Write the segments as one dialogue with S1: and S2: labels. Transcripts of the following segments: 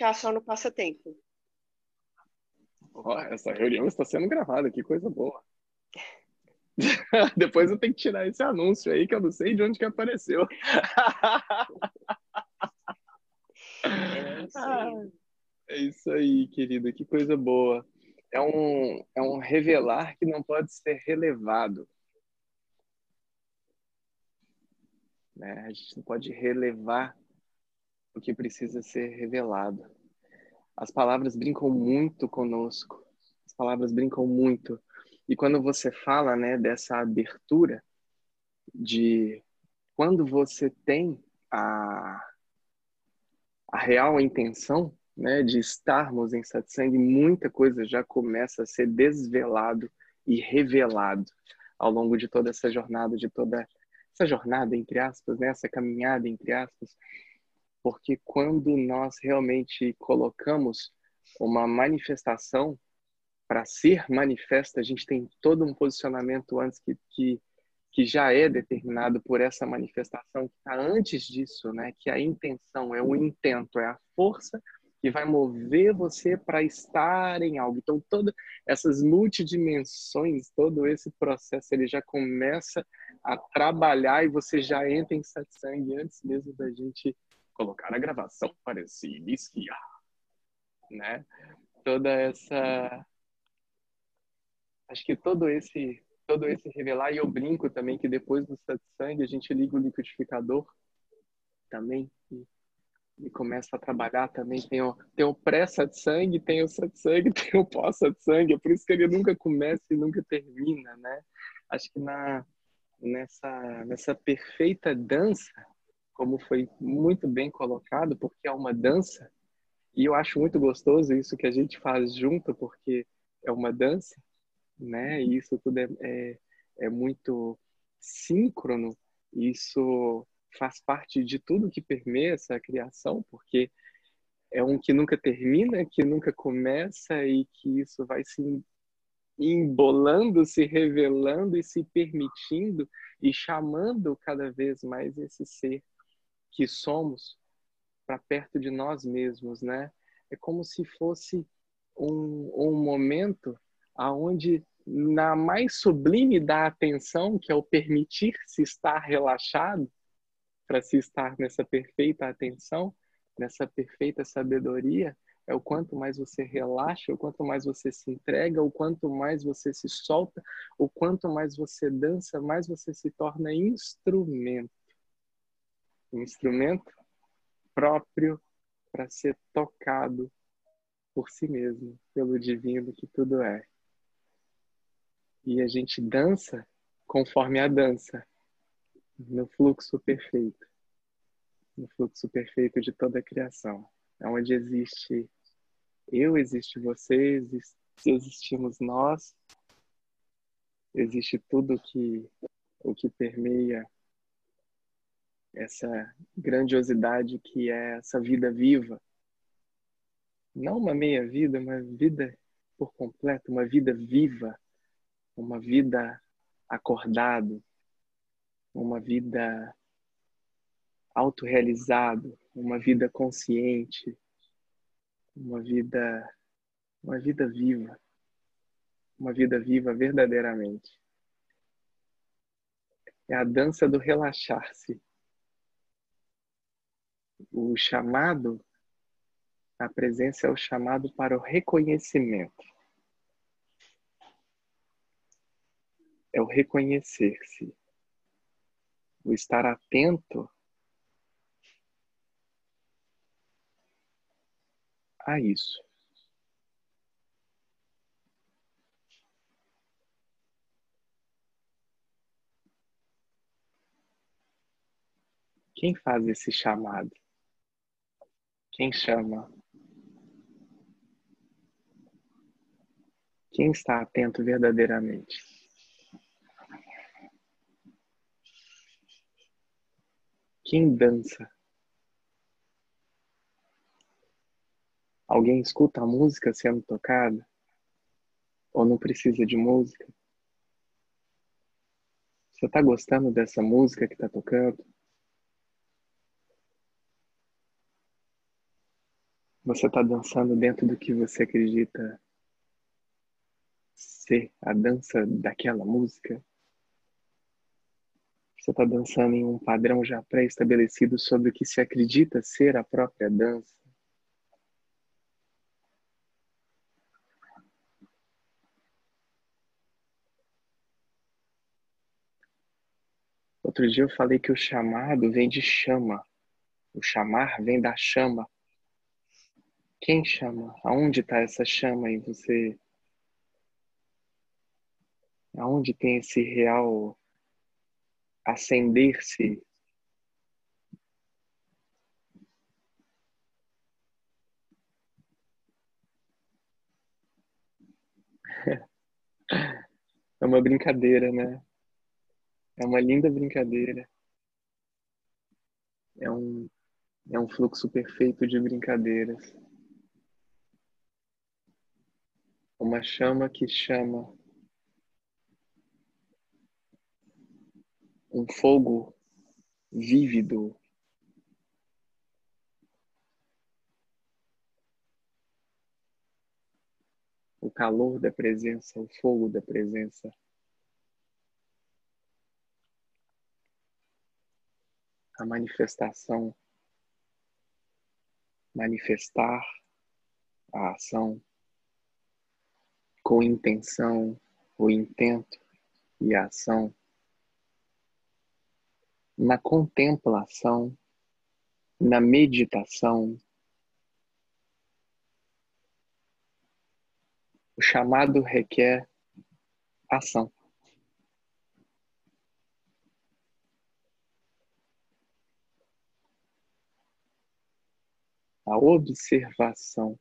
S1: ficar só no passatempo.
S2: Oh, essa reunião está sendo gravada, que coisa boa. Depois eu tenho que tirar esse anúncio aí que eu não sei de onde que apareceu.
S1: É,
S2: ah, é isso aí, querida, que coisa boa. É um, é um revelar que não pode ser relevado. Né? A gente não pode relevar o que precisa ser revelado. As palavras brincam muito conosco. As palavras brincam muito. E quando você fala, né, dessa abertura de quando você tem a, a real intenção, né, de estarmos em satsang, muita coisa já começa a ser desvelado e revelado ao longo de toda essa jornada, de toda essa jornada entre aspas, né, essa caminhada entre aspas, porque quando nós realmente colocamos uma manifestação para ser manifesta, a gente tem todo um posicionamento antes que, que, que já é determinado por essa manifestação que está antes disso, né? Que a intenção é o intento, é a força que vai mover você para estar em algo. Então, todas essas multidimensões, todo esse processo, ele já começa a trabalhar e você já entra em satsang antes mesmo da gente colocar a gravação para se iniciar, né? Toda essa acho que todo esse todo esse revelar e eu brinco também que depois do satsang a gente liga o liquidificador também e, e começa a trabalhar também tem o, tem o pré-satsang, tem o satsang, tem o pós-satsang, é por isso que ele nunca começa e nunca termina, né? Acho que na nessa nessa perfeita dança como foi muito bem colocado, porque é uma dança, e eu acho muito gostoso isso que a gente faz junto, porque é uma dança, né? E isso tudo é, é, é muito síncrono, isso faz parte de tudo que permeia essa criação, porque é um que nunca termina, que nunca começa e que isso vai se embolando, se revelando e se permitindo e chamando cada vez mais esse ser que somos para perto de nós mesmos, né? É como se fosse um, um momento aonde na mais sublime da atenção, que é o permitir-se estar relaxado, para se estar nessa perfeita atenção, nessa perfeita sabedoria, é o quanto mais você relaxa, o quanto mais você se entrega, o quanto mais você se solta, o quanto mais você dança, mais você se torna instrumento um instrumento próprio para ser tocado por si mesmo, pelo divino que tudo é. E a gente dança conforme a dança, no fluxo perfeito, no fluxo perfeito de toda a criação, onde existe eu, existe você, existe, existimos nós, existe tudo que o que permeia essa grandiosidade que é essa vida viva. Não uma meia vida, uma vida por completo, uma vida viva, uma vida acordado, uma vida autorrealizado, uma vida consciente, uma vida uma vida viva, uma vida viva verdadeiramente. É a dança do relaxar-se o chamado, a presença é o chamado para o reconhecimento. É o reconhecer-se, o estar atento a isso. Quem faz esse chamado? Quem chama? Quem está atento verdadeiramente? Quem dança? Alguém escuta a música sendo tocada? Ou não precisa de música? Você está gostando dessa música que está tocando? Você está dançando dentro do que você acredita ser a dança daquela música? Você está dançando em um padrão já pré-estabelecido sobre o que se acredita ser a própria dança? Outro dia eu falei que o chamado vem de chama. O chamar vem da chama. Quem chama? Aonde está essa chama em você? Aonde tem esse real acender-se? É uma brincadeira, né? É uma linda brincadeira. É um, é um fluxo perfeito de brincadeiras. Uma chama que chama. Um fogo vívido. O calor da presença, o fogo da presença. a manifestação, manifestar a ação com intenção, o intento e a ação, na contemplação, na meditação, o chamado requer ação. a observação.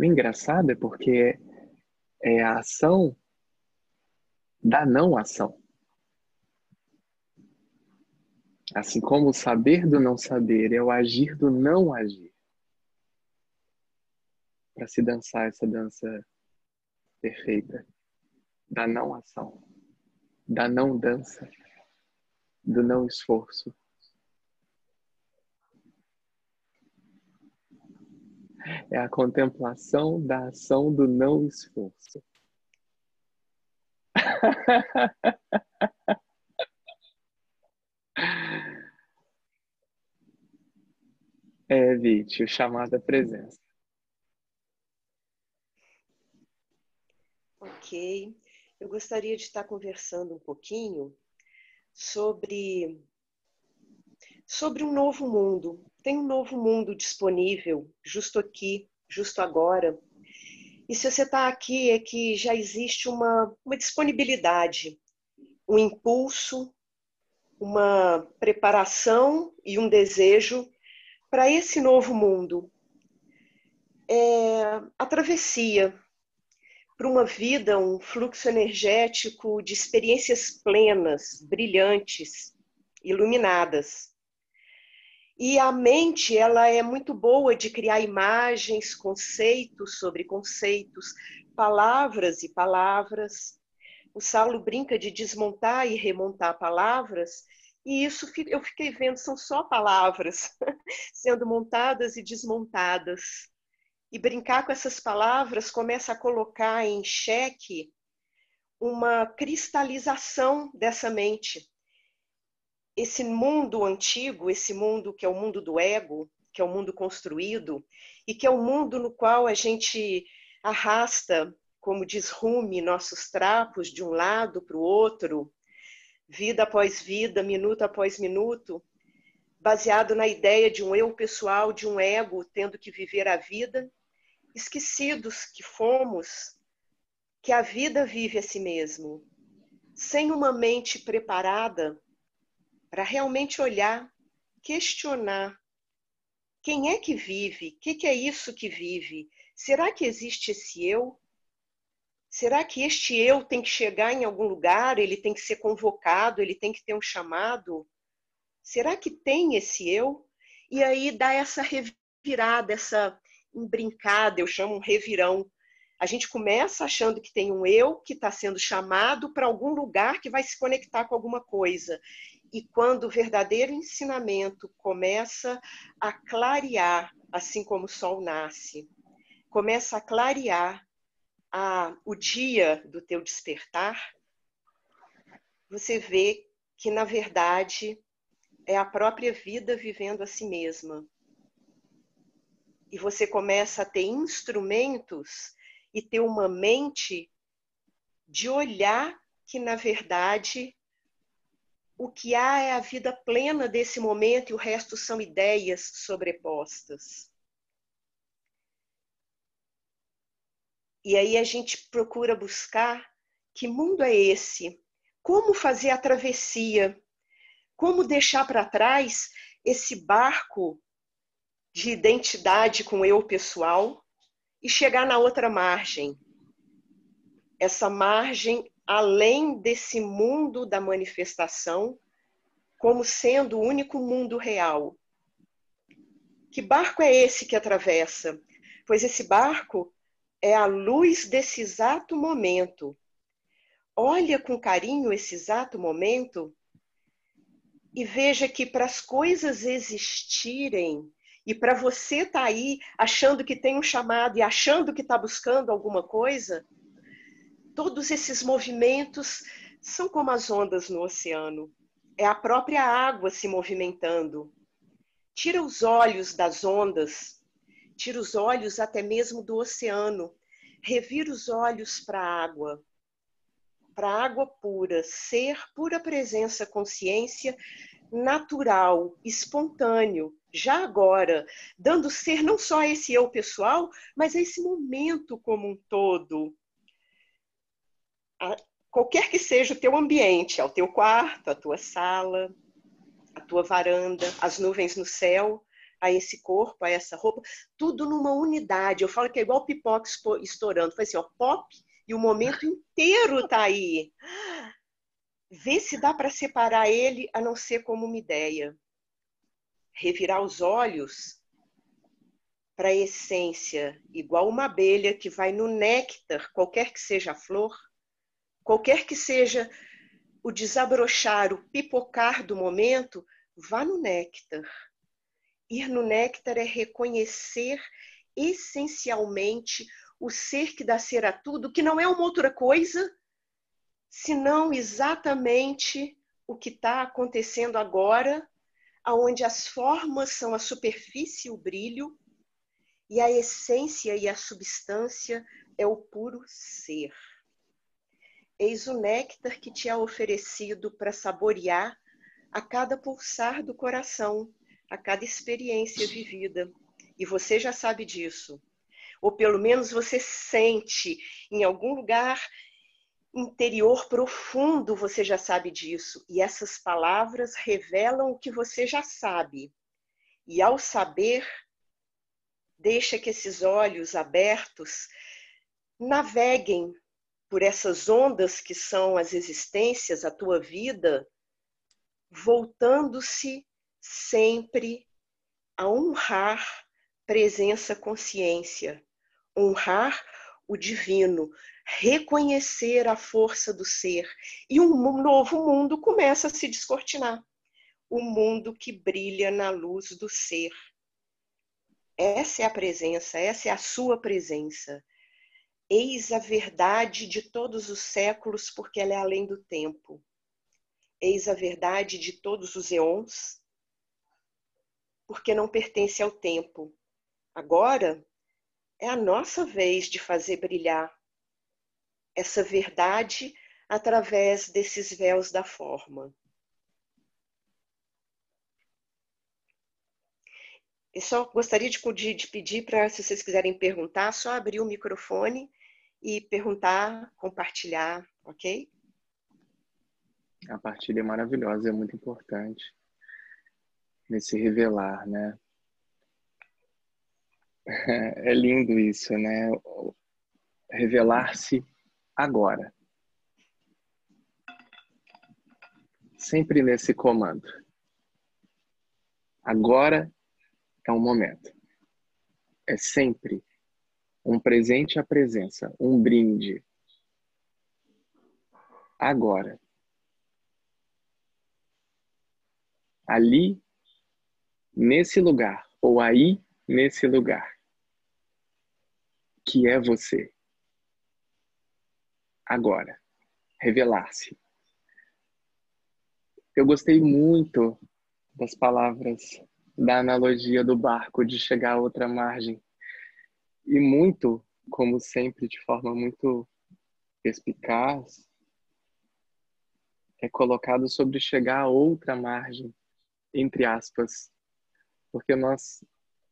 S2: O engraçado é porque é a ação da não ação. Assim como o saber do não saber é o agir do não agir. Para se dançar essa dança perfeita da não ação, da não dança, do não esforço. É a contemplação da ação do não esforço. É, Vite, o chamado à presença.
S1: Ok eu gostaria de estar conversando um pouquinho sobre sobre um novo mundo. Tem um novo mundo disponível, justo aqui, justo agora. E se você está aqui, é que já existe uma, uma disponibilidade, um impulso, uma preparação e um desejo para esse novo mundo. É a travessia, para uma vida, um fluxo energético de experiências plenas, brilhantes, iluminadas. E a mente, ela é muito boa de criar imagens, conceitos sobre conceitos, palavras e palavras. O Saulo brinca de desmontar e remontar palavras, e isso eu fiquei vendo, são só palavras sendo montadas e desmontadas. E brincar com essas palavras começa a colocar em xeque uma cristalização dessa mente. Esse mundo antigo, esse mundo que é o mundo do ego, que é o mundo construído, e que é o mundo no qual a gente arrasta, como diz Rumi, nossos trapos de um lado para o outro, vida após vida, minuto após minuto, baseado na ideia de um eu pessoal, de um ego tendo que viver a vida esquecidos que fomos que a vida vive a si mesmo, sem uma mente preparada para realmente olhar, questionar quem é que vive, o que, que é isso que vive, será que existe esse eu? Será que este eu tem que chegar em algum lugar, ele tem que ser convocado, ele tem que ter um chamado? Será que tem esse eu? E aí dá essa revirada, essa embrincada, eu chamo um revirão A gente começa achando que tem um eu que está sendo chamado para algum lugar que vai se conectar com alguma coisa. E quando o verdadeiro ensinamento começa a clarear, assim como o sol nasce, começa a clarear a, o dia do teu despertar, você vê que, na verdade, é a própria vida vivendo a si mesma. E você começa a ter instrumentos e ter uma mente de olhar que, na verdade, o que há é a vida plena desse momento e o resto são ideias sobrepostas. E aí a gente procura buscar que mundo é esse? Como fazer a travessia? Como deixar para trás esse barco de identidade com eu pessoal e chegar na outra margem? Essa margem além desse mundo da manifestação como sendo o único mundo real. Que barco é esse que atravessa? Pois esse barco é a luz desse exato momento. Olha com carinho esse exato momento e veja que para as coisas existirem e para você estar tá aí achando que tem um chamado e achando que está buscando alguma coisa, todos esses movimentos são como as ondas no oceano. É a própria água se movimentando. Tira os olhos das ondas Tira os olhos até mesmo do oceano. Revira os olhos para a água. Para a água pura, ser pura presença, consciência natural, espontâneo, já agora, dando ser não só a esse eu pessoal, mas a esse momento como um todo. A, qualquer que seja o teu ambiente, ao teu quarto, a tua sala, a tua varanda, as nuvens no céu, a esse corpo, a essa roupa, tudo numa unidade. Eu falo que é igual pipoca estourando. Foi assim, ó, pop, e o momento inteiro tá aí. Vê se dá para separar ele a não ser como uma ideia. Revirar os olhos para a essência, igual uma abelha que vai no néctar, qualquer que seja a flor, qualquer que seja o desabrochar, o pipocar do momento, vá no néctar Ir no néctar é reconhecer essencialmente o ser que dá ser a tudo, que não é uma outra coisa, senão exatamente o que está acontecendo agora, aonde as formas são a superfície e o brilho, e a essência e a substância é o puro ser. Eis o néctar que te é oferecido para saborear a cada pulsar do coração, a cada experiência vivida. E você já sabe disso. Ou pelo menos você sente em algum lugar interior profundo, você já sabe disso. E essas palavras revelam o que você já sabe. E ao saber, deixa que esses olhos abertos naveguem por essas ondas que são as existências, a tua vida, voltando-se sempre a honrar presença consciência, honrar o divino, reconhecer a força do ser e um novo mundo começa a se descortinar. O mundo que brilha na luz do ser. Essa é a presença, essa é a sua presença. Eis a verdade de todos os séculos, porque ela é além do tempo. Eis a verdade de todos os eons, porque não pertence ao tempo. Agora é a nossa vez de fazer brilhar essa verdade através desses véus da forma. Eu só gostaria de, de pedir para, se vocês quiserem perguntar, só abrir o microfone e perguntar, compartilhar, ok?
S2: A partilha é maravilhosa, é muito importante nesse revelar, né? É lindo isso, né? Revelar-se agora. Sempre nesse comando. Agora é um momento. É sempre um presente à presença, um brinde. Agora. Ali, nesse lugar, ou aí, nesse lugar, que é você. Agora, revelar-se. Eu gostei muito das palavras da analogia do barco de chegar a outra margem e muito, como sempre, de forma muito perspicaz, é colocado sobre chegar a outra margem, entre aspas, porque nós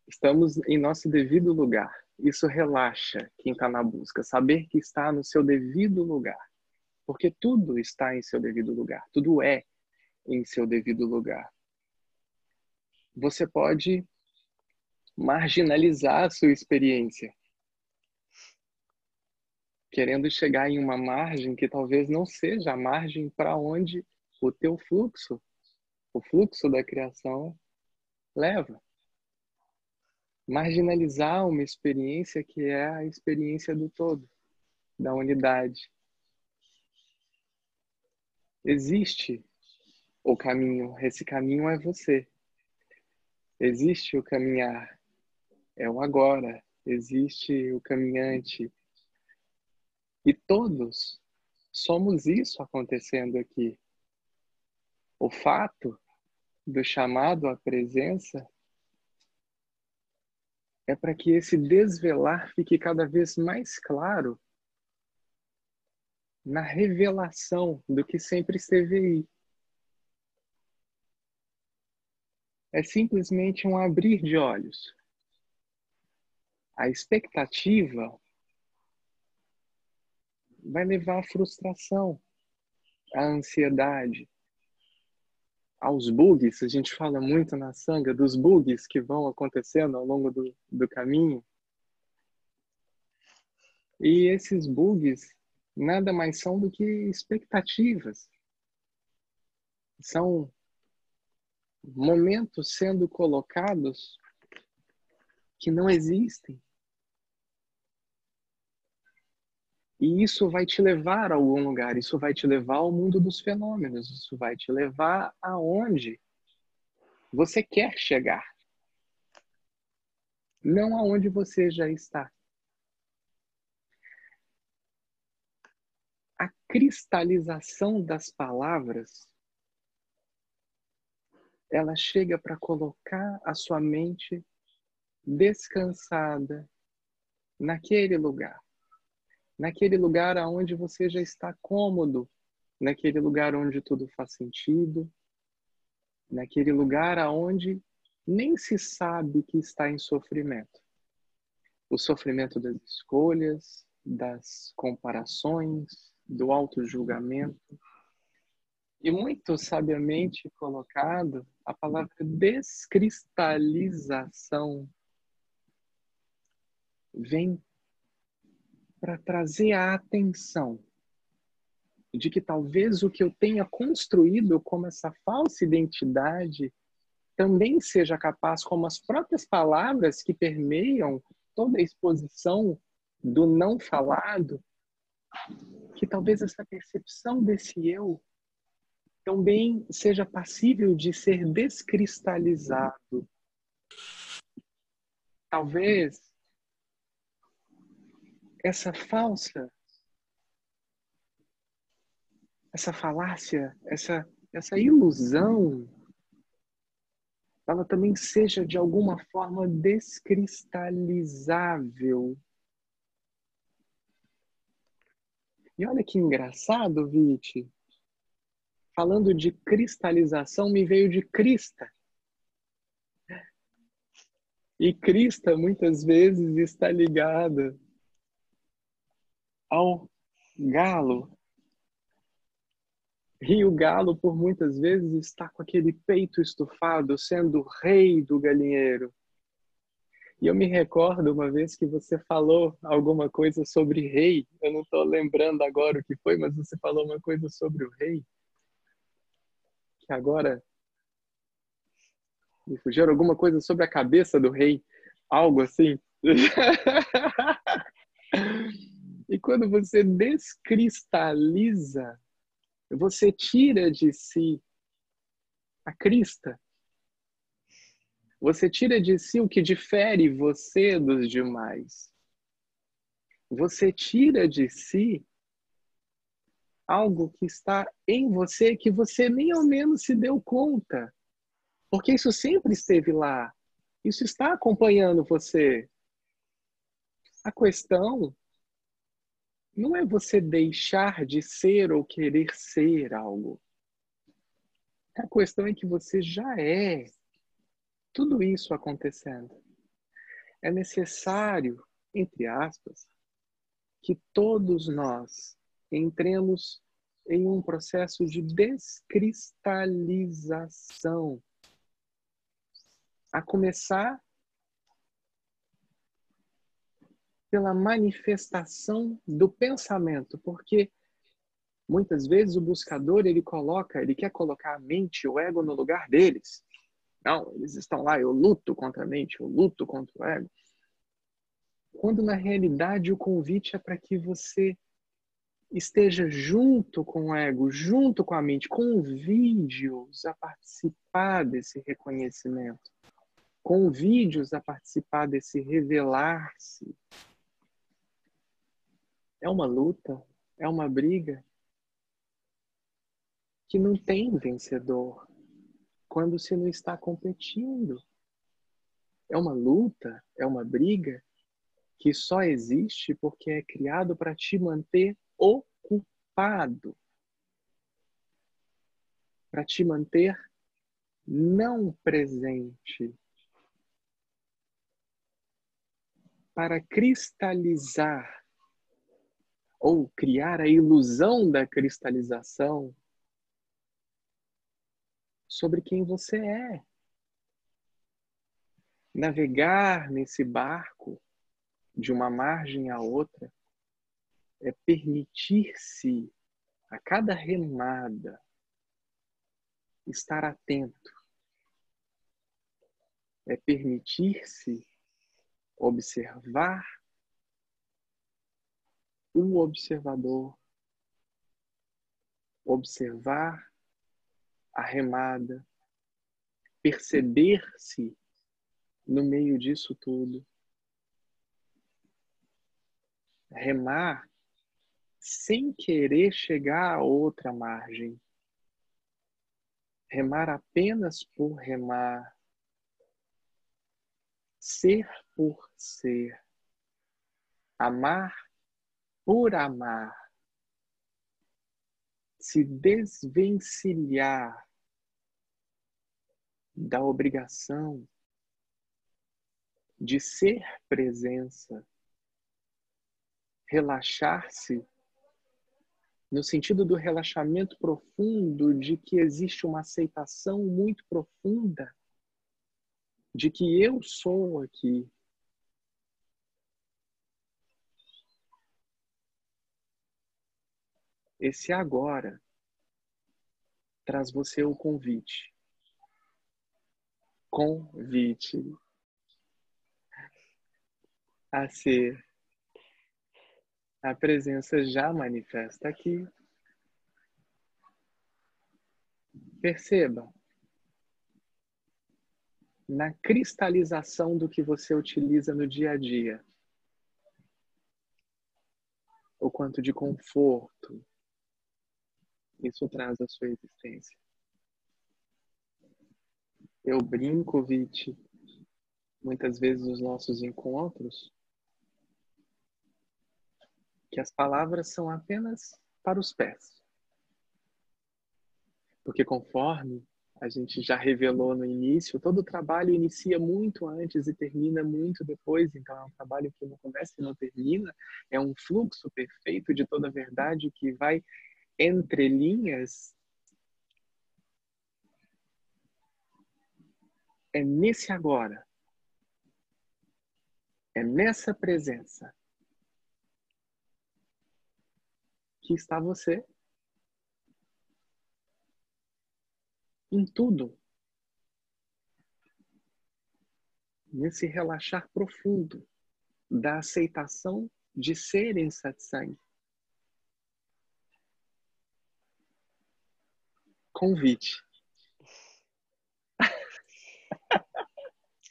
S2: estamos em nosso devido lugar. Isso relaxa quem está na busca, saber que está no seu devido lugar, porque tudo está em seu devido lugar, tudo é em seu devido lugar. Você pode marginalizar a sua experiência, querendo chegar em uma margem que talvez não seja a margem para onde o teu fluxo, o fluxo da criação leva. Marginalizar uma experiência que é a experiência do todo, da unidade. Existe o caminho, esse caminho é você. Existe o caminhar, é o agora. Existe o caminhante. E todos somos isso acontecendo aqui. O fato do chamado à presença é para que esse desvelar fique cada vez mais claro na revelação do que sempre esteve aí. é simplesmente um abrir de olhos. A expectativa vai levar à frustração, à ansiedade, aos bugs. A gente fala muito na sanga dos bugs que vão acontecendo ao longo do, do caminho. E esses bugs nada mais são do que expectativas. São momentos sendo colocados que não existem. E isso vai te levar a algum lugar, isso vai te levar ao mundo dos fenômenos, isso vai te levar aonde você quer chegar. Não aonde você já está. A cristalização das palavras ela chega para colocar a sua mente descansada naquele lugar. Naquele lugar aonde você já está cômodo, naquele lugar onde tudo faz sentido, naquele lugar aonde nem se sabe que está em sofrimento. O sofrimento das escolhas, das comparações, do auto-julgamento. E muito sabiamente colocado a palavra descristalização vem para trazer a atenção de que talvez o que eu tenha construído como essa falsa identidade também seja capaz, como as próprias palavras que permeiam toda a exposição do não falado, que talvez essa percepção desse eu também seja passível de ser descristalizado. Talvez essa falsa, essa falácia, essa, essa ilusão, ela também seja de alguma forma descristalizável. E olha que engraçado, Viti falando de cristalização, me veio de crista. E crista muitas vezes está ligada ao galo. E o galo, por muitas vezes, está com aquele peito estufado, sendo rei do galinheiro. E eu me recordo uma vez que você falou alguma coisa sobre rei. Eu não estou lembrando agora o que foi, mas você falou uma coisa sobre o rei que agora me fugiram alguma coisa sobre a cabeça do rei, algo assim. e quando você descristaliza, você tira de si a crista. Você tira de si o que difere você dos demais. Você tira de si algo que está em você que você nem ao menos se deu conta. Porque isso sempre esteve lá. Isso está acompanhando você. A questão não é você deixar de ser ou querer ser algo. A questão é que você já é tudo isso acontecendo. É necessário, entre aspas, que todos nós entremos em um processo de descristalização. A começar pela manifestação do pensamento, porque muitas vezes o buscador ele coloca, ele quer colocar a mente, o ego no lugar deles. Não, eles estão lá, eu luto contra a mente, eu luto contra o ego. Quando na realidade o convite é para que você esteja junto com o ego, junto com a mente, convide-os a participar desse reconhecimento. Convide-os a participar desse revelar-se. É uma luta, é uma briga que não tem vencedor. Quando se não está competindo. É uma luta, é uma briga que só existe porque é criado para te manter ocupado. Para te manter não presente, para cristalizar ou criar a ilusão da cristalização sobre quem você é. Navegar nesse barco de uma margem à outra é permitir-se a cada remada estar atento, é permitir-se observar o observador, observar a remada, perceber-se no meio disso tudo. Remar sem querer chegar a outra margem. Remar apenas por remar. Ser por ser. Amar por amar. Se desvencilhar da obrigação de ser presença, relaxar-se no sentido do relaxamento profundo, de que existe uma aceitação muito profunda de que eu sou aqui. Esse agora traz você o convite. Convite a ser a presença já manifesta aqui. Perceba na cristalização do que você utiliza no dia a dia. O quanto de conforto isso traz à sua existência. Eu brinco, Viti, muitas vezes nos nossos encontros, que as palavras são apenas para os pés. Porque conforme a gente já revelou no início, todo o trabalho inicia muito antes e termina muito depois, então é um trabalho que não começa e não termina, é um fluxo perfeito de toda a verdade que vai entre linhas. É nesse agora, é nessa presença que está você. Em tudo. Nesse relaxar profundo. da aceitação de ser em satsang. Convite.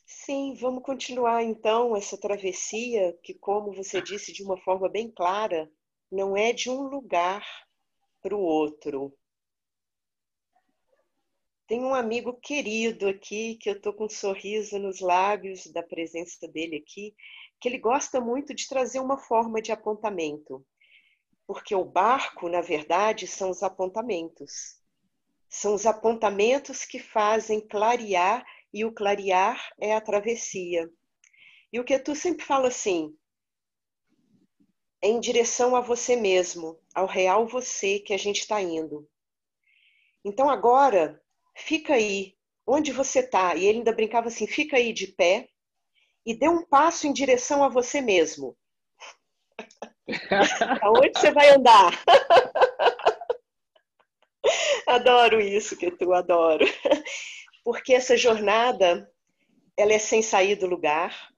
S1: Sim, vamos continuar então essa travessia, que, como você disse de uma forma bem clara, não é de um lugar para o outro. Tem um amigo querido aqui, que eu estou com um sorriso nos lábios da presença dele aqui, que ele gosta muito de trazer uma forma de apontamento. Porque o barco, na verdade, são os apontamentos. São os apontamentos que fazem clarear e o clarear é a travessia. E o que tu sempre fala assim, é em direção a você mesmo, ao real você que a gente está indo. Então agora, fica aí, onde você está. E ele ainda brincava assim: fica aí de pé e dê um passo em direção a você mesmo. Aonde você vai andar? adoro isso que tu adoro. Porque essa jornada ela é sem sair do lugar,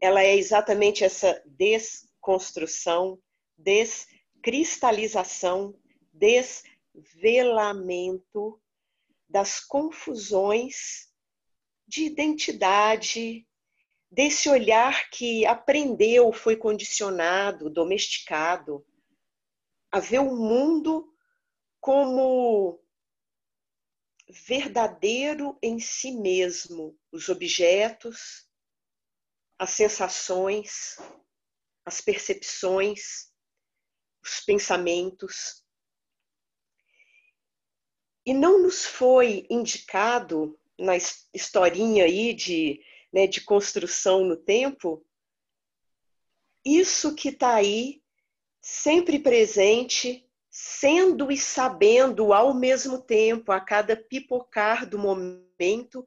S1: ela é exatamente essa desconstrução, descristalização, desvelamento das confusões de identidade, desse olhar que aprendeu, foi condicionado, domesticado, a ver o mundo como verdadeiro em si mesmo os objetos, as sensações, as percepções, os pensamentos. E não nos foi indicado na historinha aí de, né, de construção no tempo, isso que está aí, sempre presente, sendo e sabendo ao mesmo tempo, a cada pipocar do momento,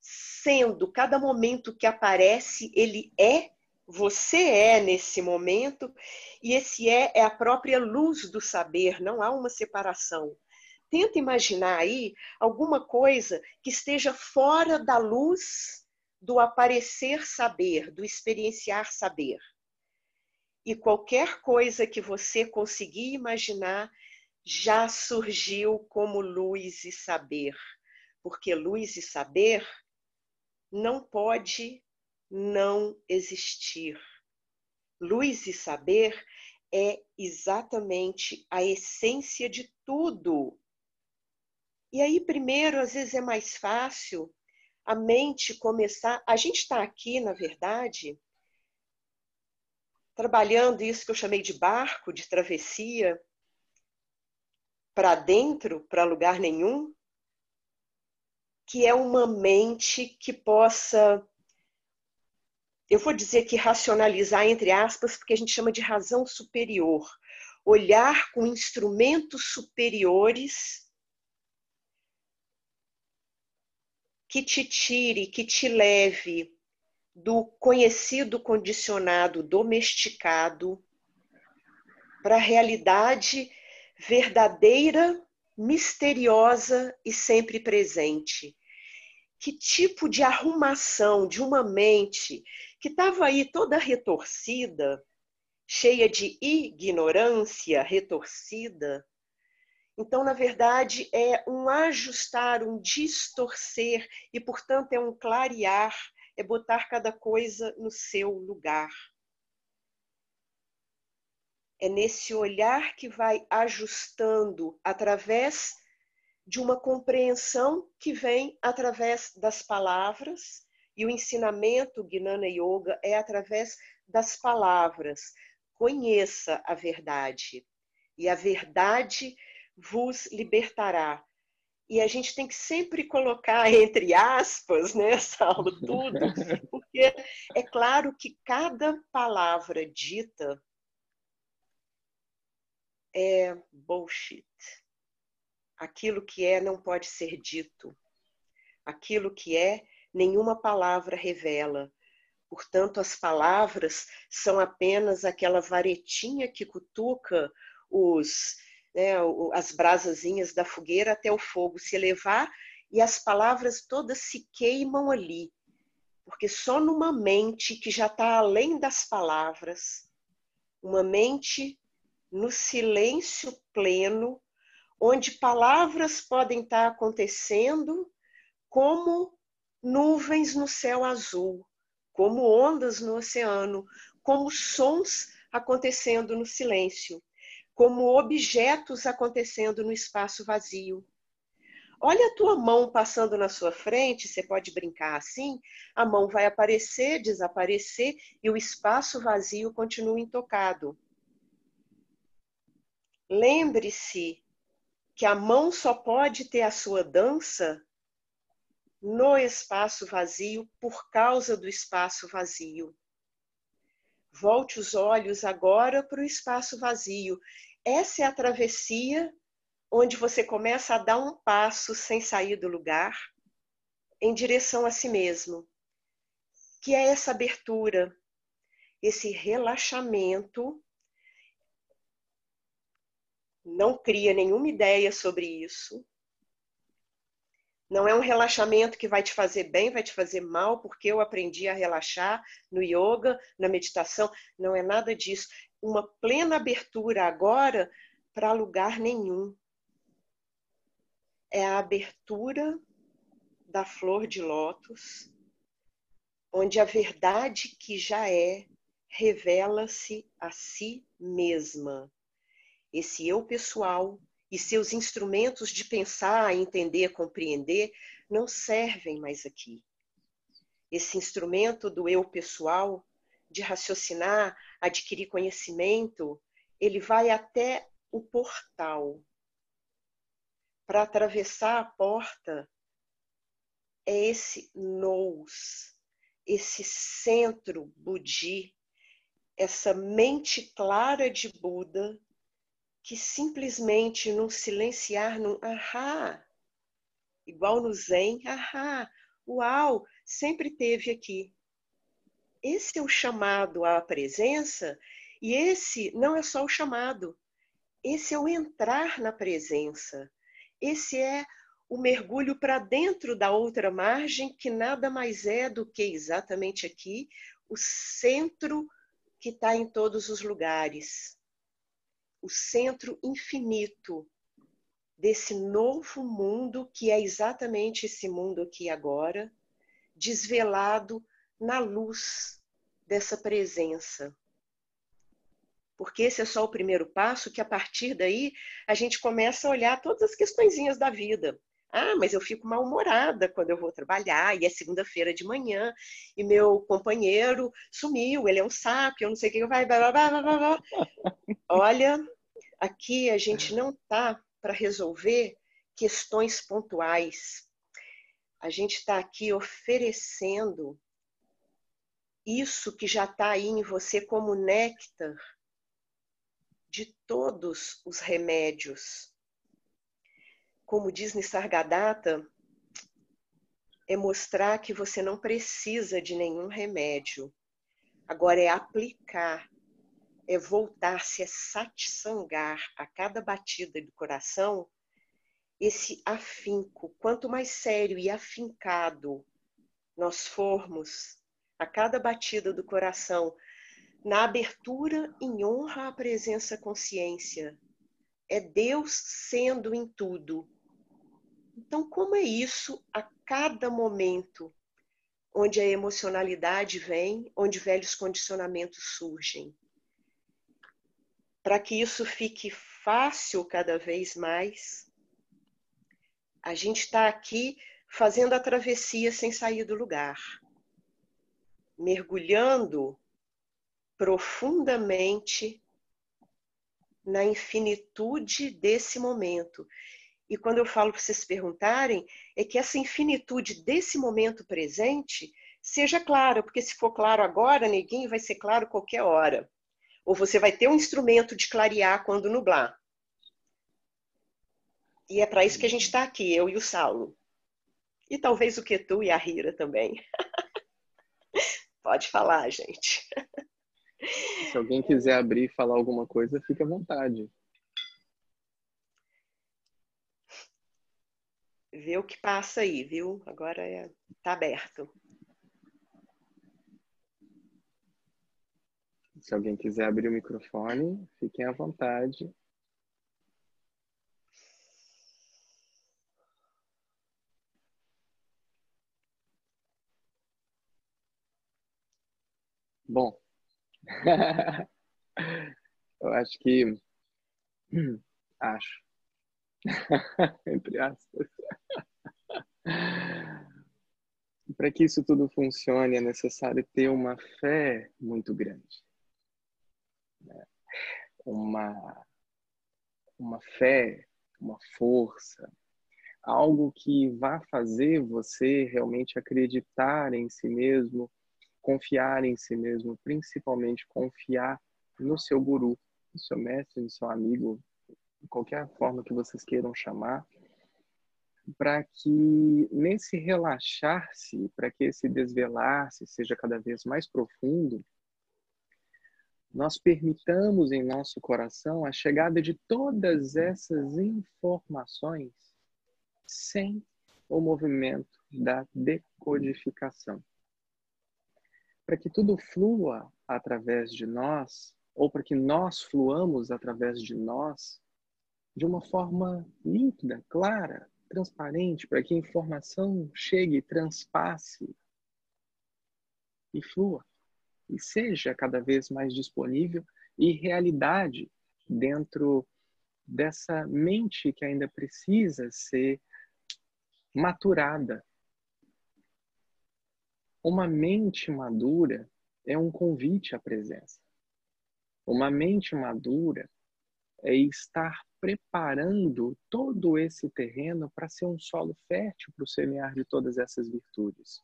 S1: sendo cada momento que aparece, ele é, você é nesse momento, e esse é é a própria luz do saber, não há uma separação. Tenta imaginar aí alguma coisa que esteja fora da luz do aparecer saber, do experienciar saber e qualquer coisa que você conseguir imaginar já surgiu como luz e saber, porque luz e saber não pode não existir. Luz e saber é exatamente a essência de tudo. E aí, primeiro, às vezes é mais fácil a mente começar. A gente está aqui, na verdade, trabalhando isso que eu chamei de barco, de travessia, para dentro, para lugar nenhum, que é uma mente que possa, eu vou dizer que racionalizar, entre aspas, porque a gente chama de razão superior, olhar com instrumentos superiores que te tire, que te leve do conhecido condicionado domesticado para a realidade verdadeira, misteriosa e sempre presente. Que tipo de arrumação de uma mente que estava aí toda retorcida, cheia de ignorância retorcida. Então, na verdade, é um ajustar, um distorcer e, portanto, é um clarear é botar cada coisa no seu lugar. É nesse olhar que vai ajustando através de uma compreensão que vem através das palavras, e o ensinamento Gnana Yoga é através das palavras. Conheça a verdade, e a verdade vos libertará. E a gente tem que sempre colocar entre aspas, né, Saulo, tudo, porque é claro que cada palavra dita é bullshit. Aquilo que é não pode ser dito. Aquilo que é, nenhuma palavra revela. Portanto, as palavras são apenas aquela varetinha que cutuca os né, as brasazinhas da fogueira até o fogo se elevar e as palavras todas se queimam ali. Porque só numa mente que já está além das palavras, uma mente no silêncio pleno, onde palavras podem estar tá acontecendo como nuvens no céu azul, como ondas no oceano, como sons acontecendo no silêncio, como objetos acontecendo no espaço vazio. Olha a tua mão passando na sua frente, você pode brincar assim, a mão vai aparecer, desaparecer e o espaço vazio continua intocado. Lembre-se que a mão só pode ter a sua dança no espaço vazio por causa do espaço vazio. Volte os olhos agora para o espaço vazio. Essa é a travessia onde você começa a dar um passo sem sair do lugar em direção a si mesmo, que é essa abertura, esse relaxamento. Não cria nenhuma ideia sobre isso. Não é um relaxamento que vai te fazer bem, vai te fazer mal, porque eu aprendi a relaxar no yoga, na meditação. Não é nada disso. Uma plena abertura agora para lugar nenhum é a abertura da flor de lótus, onde a verdade que já é revela-se a si mesma. Esse eu pessoal e seus instrumentos de pensar, entender, compreender não servem mais aqui. Esse instrumento do eu pessoal, de raciocinar, adquirir conhecimento, ele vai até o portal para atravessar a porta é esse nous, esse centro budi, essa mente clara de Buda que simplesmente num silenciar, num ahá, igual no Zen, ahá, uau, sempre teve aqui. Esse é o chamado à presença, e esse não é só o chamado, esse é o entrar na presença. Esse é o mergulho para dentro da outra margem, que nada mais é do que exatamente aqui o centro que está em todos os lugares, o centro infinito desse novo mundo que é exatamente esse mundo aqui agora, desvelado na luz dessa presença porque esse é só o primeiro passo, que a partir daí a gente começa a olhar todas as questõezinhas da vida. Ah, mas eu fico mal-humorada quando eu vou trabalhar, e é segunda-feira de manhã, e meu companheiro sumiu, ele é um sapo, eu não sei o que vai. Blá, blá, blá, blá. Olha, aqui a gente não tá para resolver questões pontuais. A gente está aqui oferecendo isso que já está aí em você como néctar de todos os remédios. Como diz Nisargadatta, é mostrar que você não precisa de nenhum remédio. Agora é aplicar, é voltar-se, é satsangar a cada batida do coração esse afinco. Quanto mais sério e afincado nós formos a cada batida do coração, na abertura em honra à presença consciência. É Deus sendo em tudo. Então, como é isso a cada momento onde a emocionalidade vem, onde velhos condicionamentos surgem? Para que isso fique fácil cada vez mais, a gente está aqui fazendo a travessia sem sair do lugar, mergulhando profundamente na infinitude desse momento. E quando eu falo para vocês perguntarem, é que essa infinitude desse momento presente seja clara, porque se for claro agora, neguinho, vai ser claro qualquer hora. Ou você vai ter um instrumento de clarear quando nublar. E é para isso que a gente está aqui, eu e o Saulo. E talvez o Ketu e a Rira também. Pode falar, gente.
S2: Se alguém quiser abrir e falar alguma coisa, fique à vontade.
S1: Vê o que passa aí, viu? Agora está é, tá aberto.
S2: Se alguém quiser abrir o microfone, fiquem à vontade. Bom, eu acho que. Acho. Entre aspas. Para que isso tudo funcione, é necessário ter uma fé muito grande. Né? Uma, uma fé, uma força, algo que vá fazer você realmente acreditar em si mesmo, confiar em si mesmo, principalmente confiar no seu guru, no seu mestre, no seu amigo, qualquer forma que vocês queiram chamar, para que nesse relaxar-se, para que esse desvelar-se seja cada vez mais profundo, nós permitamos em nosso coração a chegada de todas essas informações sem o movimento da decodificação. Para que tudo flua através de nós, ou para que nós fluamos através de nós, de uma forma límpida, clara, transparente, para que a informação chegue, transpasse e flua e seja cada vez mais disponível e realidade dentro dessa mente que ainda precisa ser maturada. Uma mente madura é um convite à presença. Uma mente madura é estar preparando todo esse terreno para ser um solo fértil para o semear de todas essas virtudes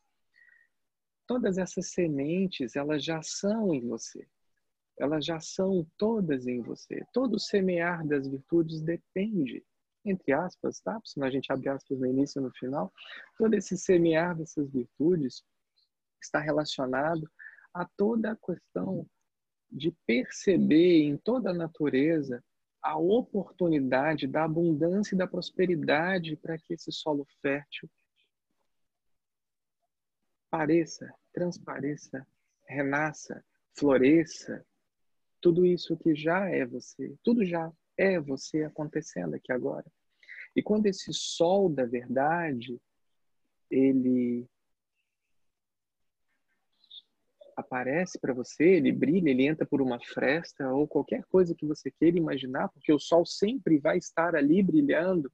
S2: todas essas sementes, elas já são em você. Elas já são todas em você. Todo semear das virtudes depende, entre aspas, tá? Senão a gente abre aspas no início e no final. Todo esse semear dessas virtudes está relacionado a toda a questão de perceber em toda a natureza a oportunidade da abundância e da prosperidade para que esse solo fértil apareça, transpareça, renasça, floresça. Tudo isso que já é você, tudo já é você acontecendo aqui agora. E quando esse sol da verdade, ele aparece para você, ele brilha, ele entra por uma fresta ou qualquer coisa que você queira imaginar, porque o sol sempre vai estar ali brilhando,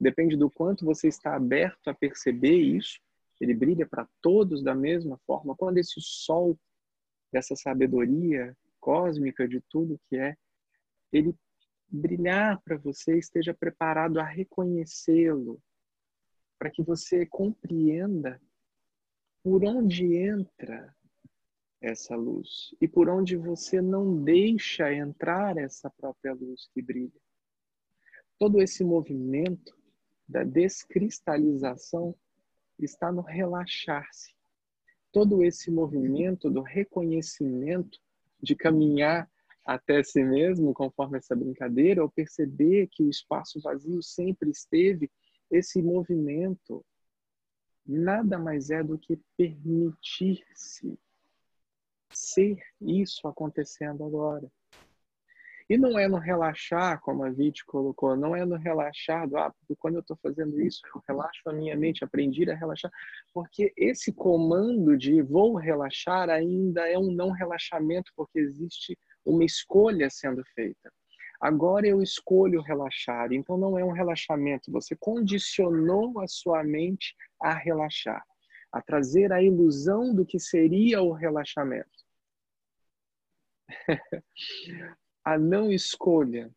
S2: depende do quanto você está aberto a perceber isso ele brilha para todos da mesma forma. Quando esse sol dessa sabedoria cósmica de tudo que é, ele brilhar para você, esteja preparado a reconhecê-lo, para que você compreenda por onde entra essa luz e por onde você não deixa entrar essa própria luz que brilha. Todo esse movimento da descristalização está no relaxar-se. Todo esse movimento do reconhecimento, de caminhar até si mesmo, conforme essa brincadeira, ou perceber que o espaço vazio sempre esteve, esse movimento nada mais é do que permitir-se ser isso acontecendo agora. E não é no relaxar, como a Viti colocou, não é no relaxar, do, ah, porque quando eu estou fazendo isso, eu relaxo a minha mente, aprendi a relaxar, porque esse comando de vou relaxar ainda é um não relaxamento, porque existe uma escolha sendo feita. Agora eu escolho relaxar, então não é um relaxamento, você condicionou a sua mente a relaxar, a trazer a ilusão do que seria o relaxamento. a não escolha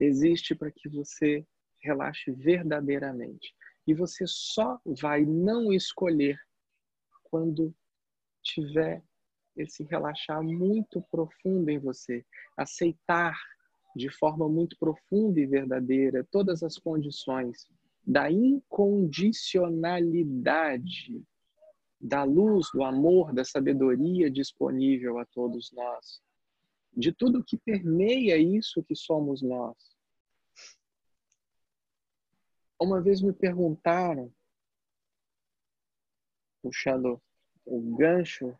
S2: existe para que você relaxe verdadeiramente. E você só vai não escolher quando tiver esse relaxar muito profundo em você, aceitar de forma muito profunda e verdadeira todas as condições da incondicionalidade da luz, do amor, da sabedoria disponível a todos nós de tudo que permeia isso que somos nós. Uma vez me perguntaram, puxando o gancho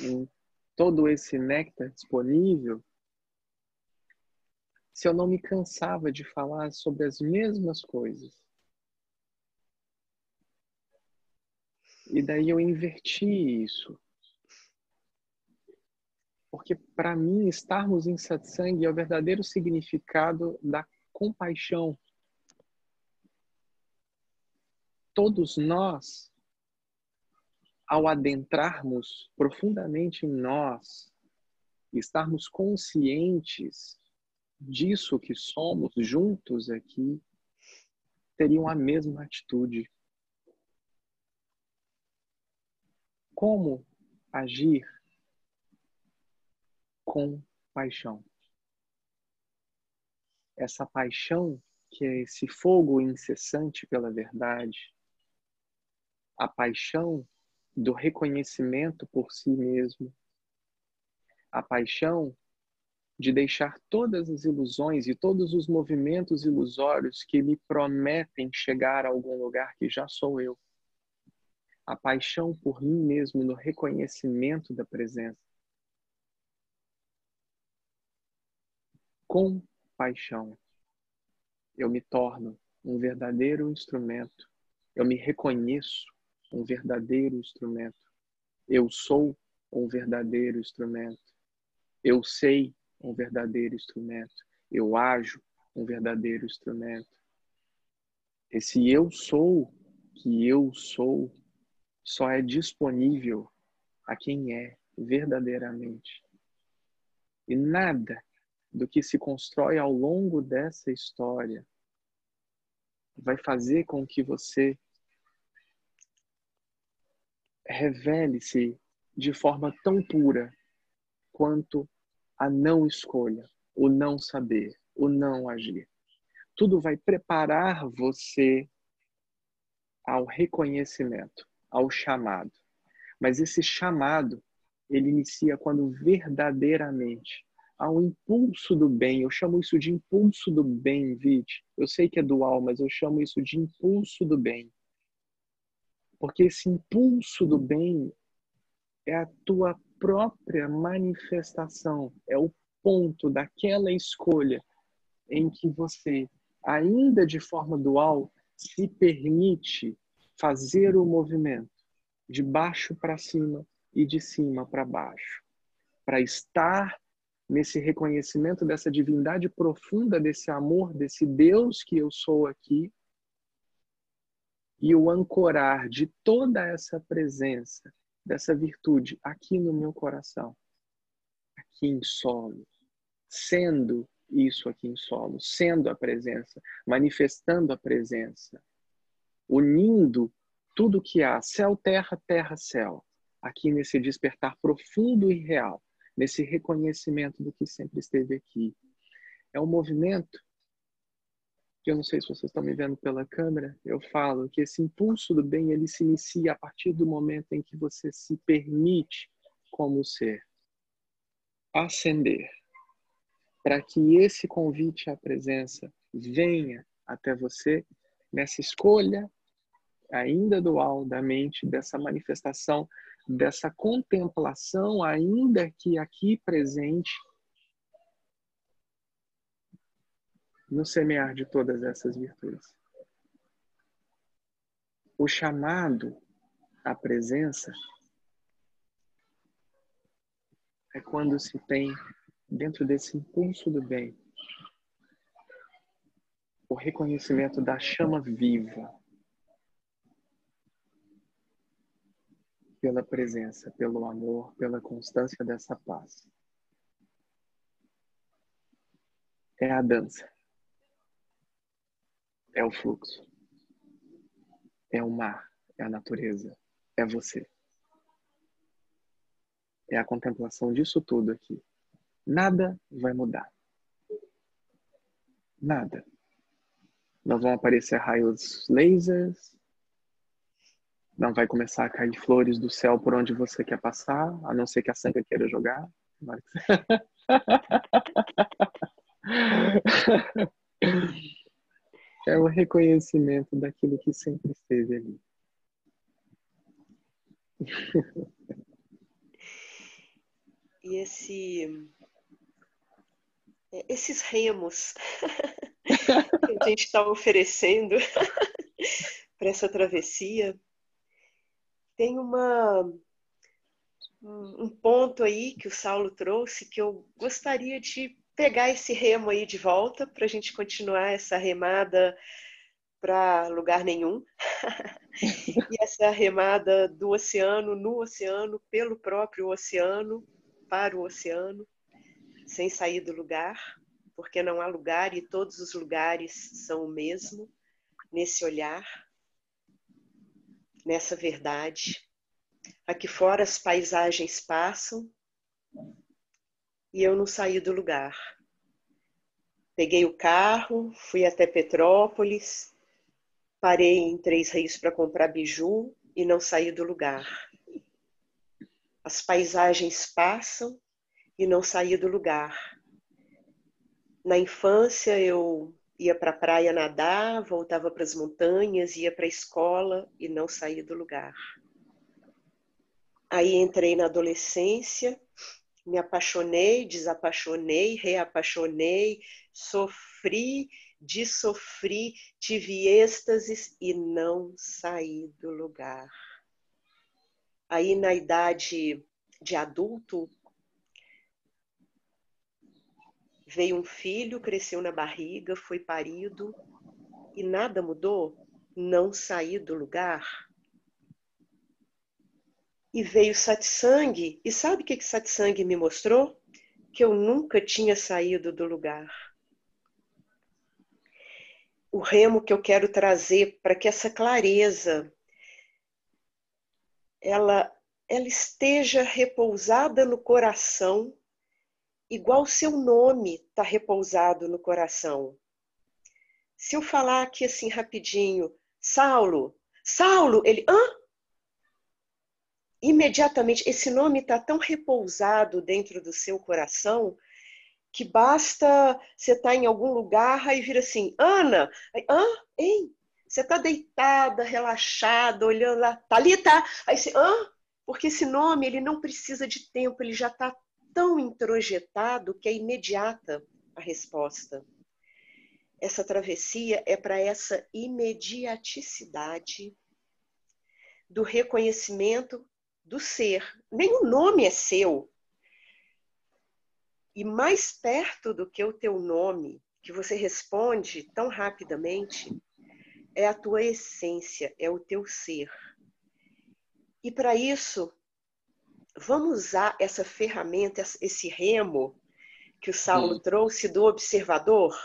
S2: em todo esse néctar disponível se eu não me cansava de falar sobre as mesmas coisas? E daí eu inverti isso. Porque para mim estarmos em satsang é o verdadeiro significado da compaixão. Todos nós, ao adentrarmos profundamente em nós, estarmos conscientes disso que somos juntos aqui, teriam a mesma atitude. Como agir com paixão? Essa paixão que é esse fogo incessante pela verdade, a paixão do reconhecimento por si mesmo, a paixão de deixar todas as ilusões e todos os movimentos ilusórios que me prometem chegar a algum lugar que já sou eu. A paixão por mim mesmo no reconhecimento da presença. Com paixão, eu me torno um verdadeiro instrumento. Eu me reconheço um verdadeiro instrumento. Eu sou um verdadeiro instrumento. Eu sei um verdadeiro instrumento. Eu ajo um verdadeiro instrumento. Esse eu sou que eu sou só é disponível a quem é verdadeiramente. E nada do que se constrói ao longo dessa história vai fazer com que você revele-se de forma tão pura quanto a não escolha, o não saber, o não agir. Tudo vai preparar você ao reconhecimento, ao chamado. Mas esse chamado, ele inicia quando verdadeiramente há um impulso do bem. Eu chamo isso de impulso do bem, Vite. Eu sei que é dual, mas eu chamo isso de impulso do bem. Porque esse impulso do bem é a tua própria manifestação, é o ponto daquela escolha em que você, ainda de forma dual, se permite fazer o movimento de baixo para cima e de cima para baixo, para estar nesse reconhecimento dessa divindade profunda, desse amor, desse Deus que eu sou aqui, e o ancorar de toda essa presença dessa virtude aqui no meu coração, aqui em solo, sendo isso aqui em solo, sendo a presença, manifestando a presença, unindo tudo que há, céu, terra, terra, céu, aqui nesse despertar profundo e real, nesse reconhecimento do que sempre esteve aqui. É um movimento que eu não sei se vocês estão me vendo pela câmera, eu falo que esse impulso do bem ele se inicia a partir do momento em que você se permite como ser ascender, para que esse convite à presença venha até você nessa escolha ainda dual da mente, dessa manifestação, dessa contemplação ainda que aqui presente no semear de todas essas virtudes. O chamado à presença é quando se tem, dentro desse impulso do bem, o reconhecimento da chama viva pela presença, pelo amor, pela constância dessa paz. É a dança é o fluxo, é o mar, é a natureza, é você. É a contemplação disso tudo aqui. Nada vai mudar. Nada. Não vão aparecer raios lasers. Não vai começar a cair flores do céu por onde você quer passar, a não ser que a sanga queira jogar. É o reconhecimento daquilo que sempre esteve ali.
S1: e esse esses remos que a gente está oferecendo para essa travessia, tem uma, um ponto aí que o Saulo trouxe que eu gostaria de pegar esse remo aí de volta para a gente continuar essa remada para lugar nenhum. e essa remada do oceano, no oceano, pelo próprio oceano, para o oceano, sem sair do lugar, porque não há lugar e todos os lugares são o mesmo, nesse olhar, nessa verdade. Aqui fora as paisagens passam e eu não saí do lugar. Peguei o carro, fui até Petrópolis, parei em Três Rios para comprar biju e não saí do lugar. As paisagens passam e não saí do lugar. Na infância eu ia para a praia nadar, voltava para as montanhas, ia para a escola e não saí do lugar. Aí entrei na adolescência, me apaixonei, desapaixonei, reapaixonei, sofri, dissofri, tive êxtases e não saí do lugar. Aí na idade de adulto, veio um filho, cresceu na barriga, foi parido e nada mudou? Não saí do lugar? E veio satsang, e sabe o que, que satsang me mostrou? Que eu nunca tinha saído do lugar. O remo que eu quero trazer para que essa clareza ela, ela esteja repousada no coração igual seu nome está repousado no coração. Se eu falar aqui assim rapidinho, Saulo, Saulo, ele, hã? Imediatamente, esse nome está tão repousado dentro do seu coração que basta você estar tá em algum lugar e vir assim, Ana, hã? Hein? Você está deitada, relaxada, olhando lá, ali, tá? Aí você, hã? Porque esse nome, ele não precisa de tempo, ele já está tão introjetado que é imediata a resposta. Essa travessia é para essa imediaticidade do reconhecimento do ser. Nem o nome é seu. E mais perto do que o teu nome, que você responde tão rapidamente, é a tua essência, é o teu ser. E para isso, vamos usar essa ferramenta, esse remo que o Saulo Sim. trouxe do observador.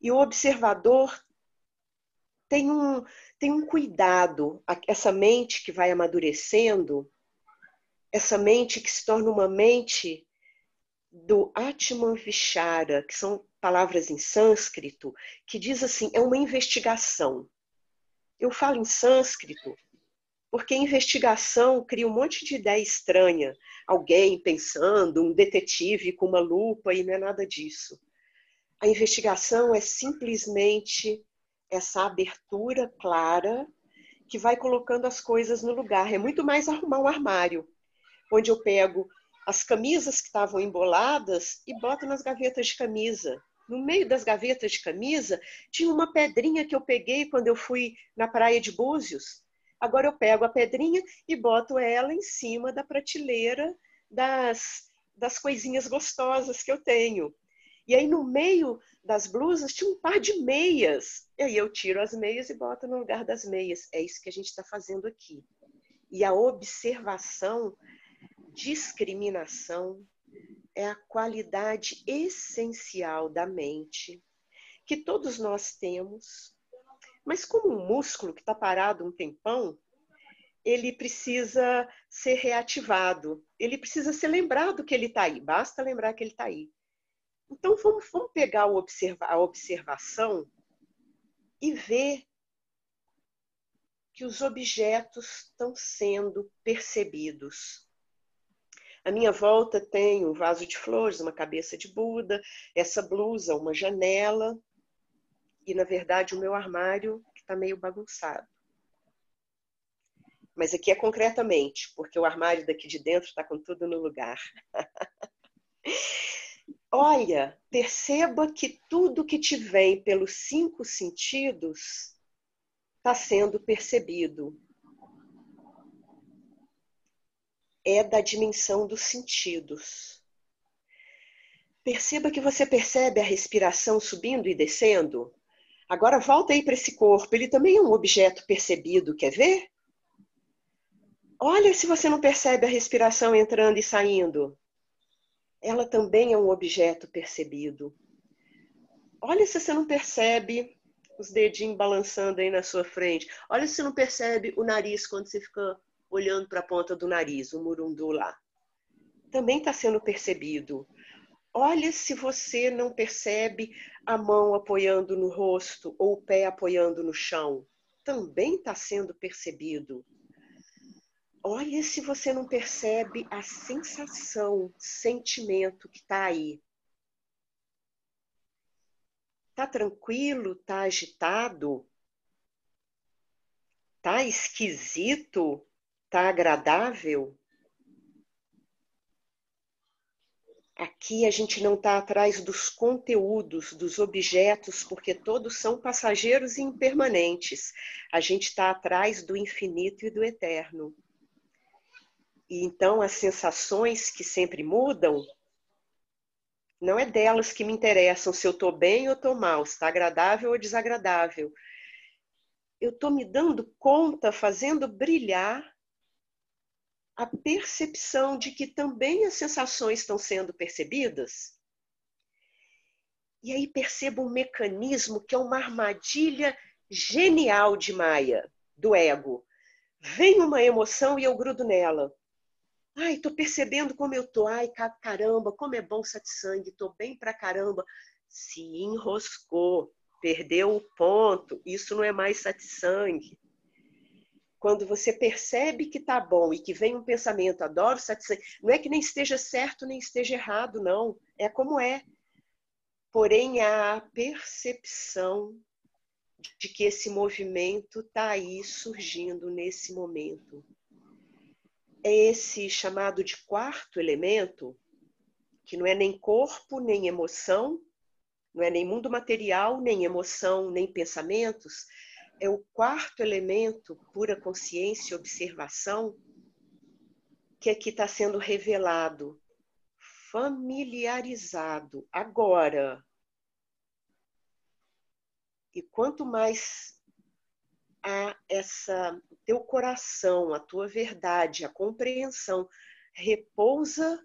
S1: E o observador tem um, tem um cuidado, essa mente que vai amadurecendo, essa mente que se torna uma mente do Atman Vichara, que são palavras em sânscrito, que diz assim, é uma investigação. Eu falo em sânscrito porque investigação cria um monte de ideia estranha. Alguém pensando, um detetive com uma lupa, e não é nada disso. A investigação é simplesmente essa abertura clara que vai colocando as coisas no lugar. É muito mais arrumar um armário, onde eu pego as camisas que estavam emboladas e boto nas gavetas de camisa. No meio das gavetas de camisa tinha uma pedrinha que eu peguei quando eu fui na praia de Búzios Agora eu pego a pedrinha e boto ela em cima da prateleira das, das coisinhas gostosas que eu tenho. E aí no meio das blusas tinha um par de meias. E aí eu tiro as meias e boto no lugar das meias. É isso que a gente está fazendo aqui. E a observação, discriminação, é a qualidade essencial da mente que todos nós temos mas como um músculo que está parado um tempão, ele precisa ser reativado, ele precisa ser lembrado que ele está aí, basta lembrar que ele está aí. Então vamos, vamos pegar observa, a observação e ver que os objetos estão sendo percebidos. À minha volta tem um vaso de flores, uma cabeça de Buda, essa blusa, uma janela, e, na verdade, o meu armário está meio bagunçado. mas aqui é concretamente, porque o armário daqui de dentro está com tudo no lugar. Olha, perceba que tudo que te vem pelos cinco sentidos está sendo percebido. É da dimensão dos sentidos. Perceba que você percebe a respiração subindo e descendo. Agora volta aí para esse corpo, ele também é um objeto percebido, quer ver? Olha se você não percebe a respiração entrando e saindo. Ela também é um objeto percebido. Olha se você não percebe os dedinhos balançando aí na sua frente. Olha se você não percebe o nariz quando você fica olhando para a ponta do nariz, o murundu lá. Também está sendo percebido. Olha se você não percebe a mão apoiando no rosto ou o pé apoiando no chão. Também está sendo percebido. Olha se você não percebe a sensação, sentimento que está aí. Tá tranquilo? Tá agitado? Tá esquisito? Tá agradável? Aqui a gente não está atrás dos conteúdos, dos objetos, porque todos são passageiros e impermanentes. A gente está atrás do infinito e do eterno. E então as sensações que sempre mudam, não é delas que me interessam se eu estou bem ou estou mal, se está agradável ou desagradável. Eu estou me dando conta, fazendo brilhar a percepção de que também as sensações estão sendo percebidas. E aí percebo um mecanismo que é uma armadilha genial de Maia, do ego. Vem uma emoção e eu grudo nela. Ai, tô percebendo como eu tô. Ai, caramba, como é bom satsang, tô bem pra caramba. Se enroscou, perdeu o ponto. Isso não é mais satsang. Quando você percebe que tá bom e que vem um pensamento, adoro satsang, não é que nem esteja certo nem esteja errado, não. É como é. Porém, a percepção de que esse movimento está aí surgindo nesse momento é esse chamado de quarto elemento, que não é nem corpo, nem emoção, não é nem mundo material, nem emoção, nem pensamentos, é o quarto elemento, pura consciência e observação, que aqui está sendo revelado, familiarizado agora. E quanto mais a essa teu coração, a tua verdade, a compreensão repousa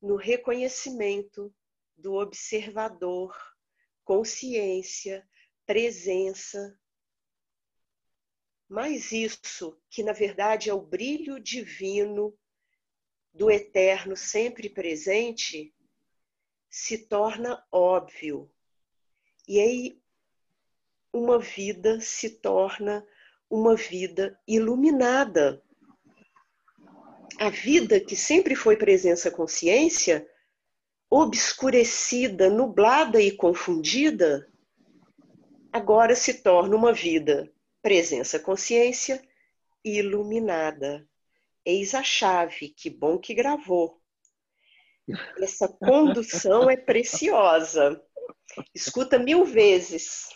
S1: no reconhecimento do observador, consciência, presença. Mas isso, que na verdade é o brilho divino do eterno sempre presente, se torna óbvio. E aí uma vida se torna uma vida iluminada. A vida que sempre foi presença consciência, obscurecida, nublada e confundida, agora se torna uma vida presença consciência iluminada. Eis a chave, que bom que gravou. Essa condução é preciosa. Escuta mil vezes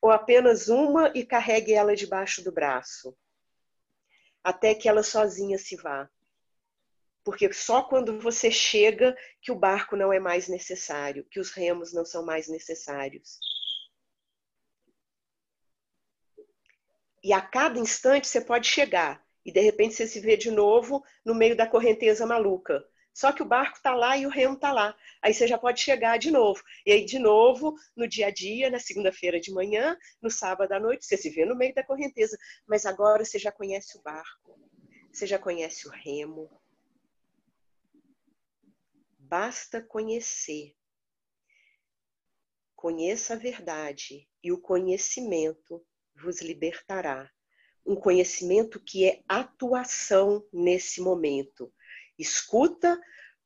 S1: ou apenas uma e carregue ela debaixo do braço, até que ela sozinha se vá. Porque só quando você chega que o barco não é mais necessário, que os remos não são mais necessários. E a cada instante você pode chegar e de repente você se vê de novo no meio da correnteza maluca. Só que o barco está lá e o remo está lá. Aí você já pode chegar de novo. E aí, de novo, no dia a dia, na segunda-feira de manhã, no sábado à noite, você se vê no meio da correnteza. Mas agora você já conhece o barco, você já conhece o remo. Basta conhecer. Conheça a verdade e o conhecimento vos libertará. Um conhecimento que é atuação nesse momento escuta,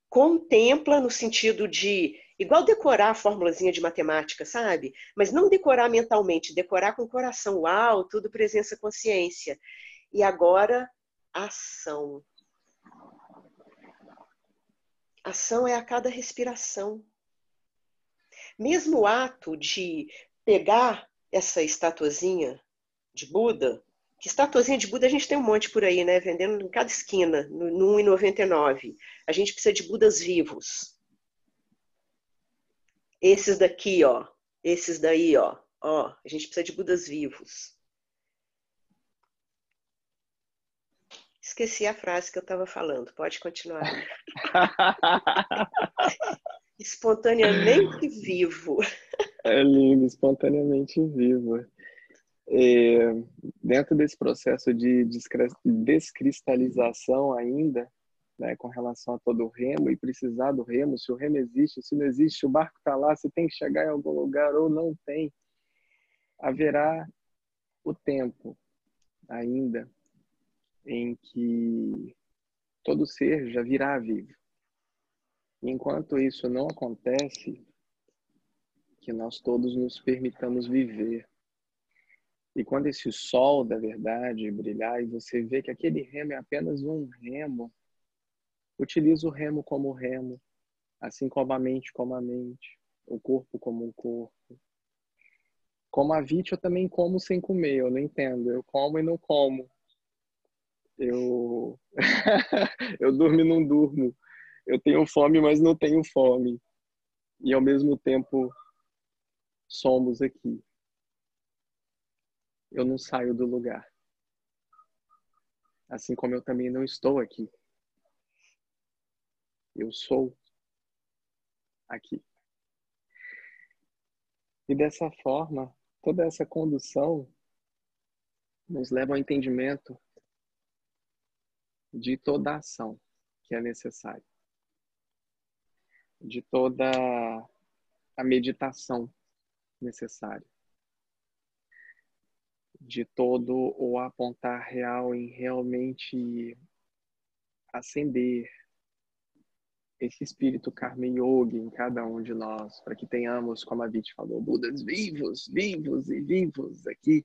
S1: contempla no sentido de Igual decorar a formulazinha de matemática, sabe? Mas não decorar mentalmente, decorar com o coração. Uau, tudo presença consciência. E agora, ação. Ação é a cada respiração. Mesmo o ato de pegar essa estatuazinha de Buda, que estatuazinha de Buda a gente tem um monte por aí, né? Vendendo em cada esquina, no, no 1,99. A gente precisa de Budas vivos. Esses daqui, ó. Esses daí, ó. Ó, a gente precisa de Budas vivos. Esqueci a frase que eu estava falando. Pode continuar. espontaneamente vivo.
S2: É lindo, espontaneamente vivo. É, dentro desse processo de descristalização ainda, né, com relação a todo o remo e precisar do remo, se o remo existe, se não existe, o barco está lá, se tem que chegar em algum lugar ou não tem, haverá o tempo ainda em que todo ser já virá vivo. Enquanto isso não acontece, que nós todos nos permitamos viver e quando esse sol da verdade brilhar e você vê que aquele remo é apenas um remo, utilize o remo como remo, assim como a mente como a mente, o corpo como um corpo. Como a Vit, eu também como sem comer, eu não entendo. Eu como e não como. Eu, eu durmo e não durmo. Eu tenho fome, mas não tenho fome. E ao mesmo tempo somos aqui eu não saio do lugar. Assim como eu também não estou aqui. Eu sou aqui. E dessa forma, toda essa condução nos leva ao entendimento de toda a ação que é necessária, de toda a meditação necessária de todo o apontar real em realmente acender esse espírito Karma Yogi em cada um de nós, para que tenhamos, como a Viti falou, Budas vivos, vivos e vivos aqui,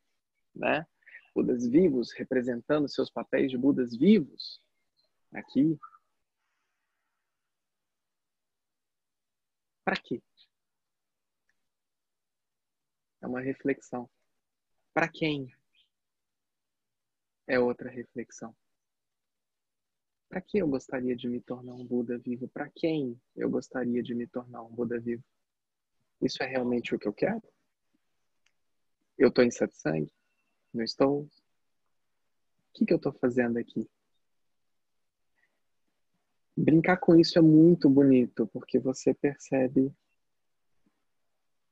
S2: né? Budas vivos representando seus papéis de Budas vivos aqui. Para quê? É uma reflexão. Para quem? É outra reflexão. Para que eu gostaria de me tornar um Buda vivo? Para quem eu gostaria de me tornar um Buda vivo? Isso é realmente o que eu quero? Eu estou em satsang? Não estou? O que, que eu estou fazendo aqui? Brincar com isso é muito bonito, porque você percebe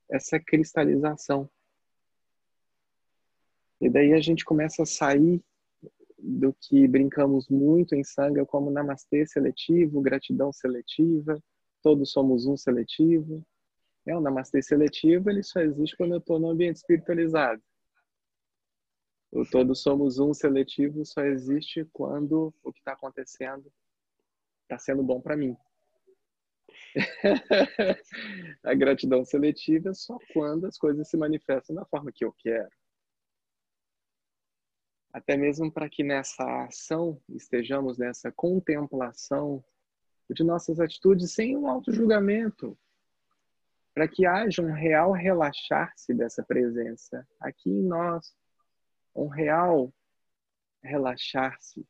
S2: essa cristalização e daí a gente começa a sair do que brincamos muito em sanga como namastê seletivo, gratidão seletiva, todos somos um seletivo. É, o namastê seletivo ele só existe quando eu estou no ambiente espiritualizado. O todos somos um seletivo só existe quando o que está acontecendo está sendo bom para mim. a gratidão seletiva é só quando as coisas se manifestam da forma que eu quero. Até mesmo para que nessa ação estejamos nessa contemplação de nossas atitudes sem um auto-julgamento, para que haja um real relaxar-se dessa presença aqui em nós, um real relaxar-se,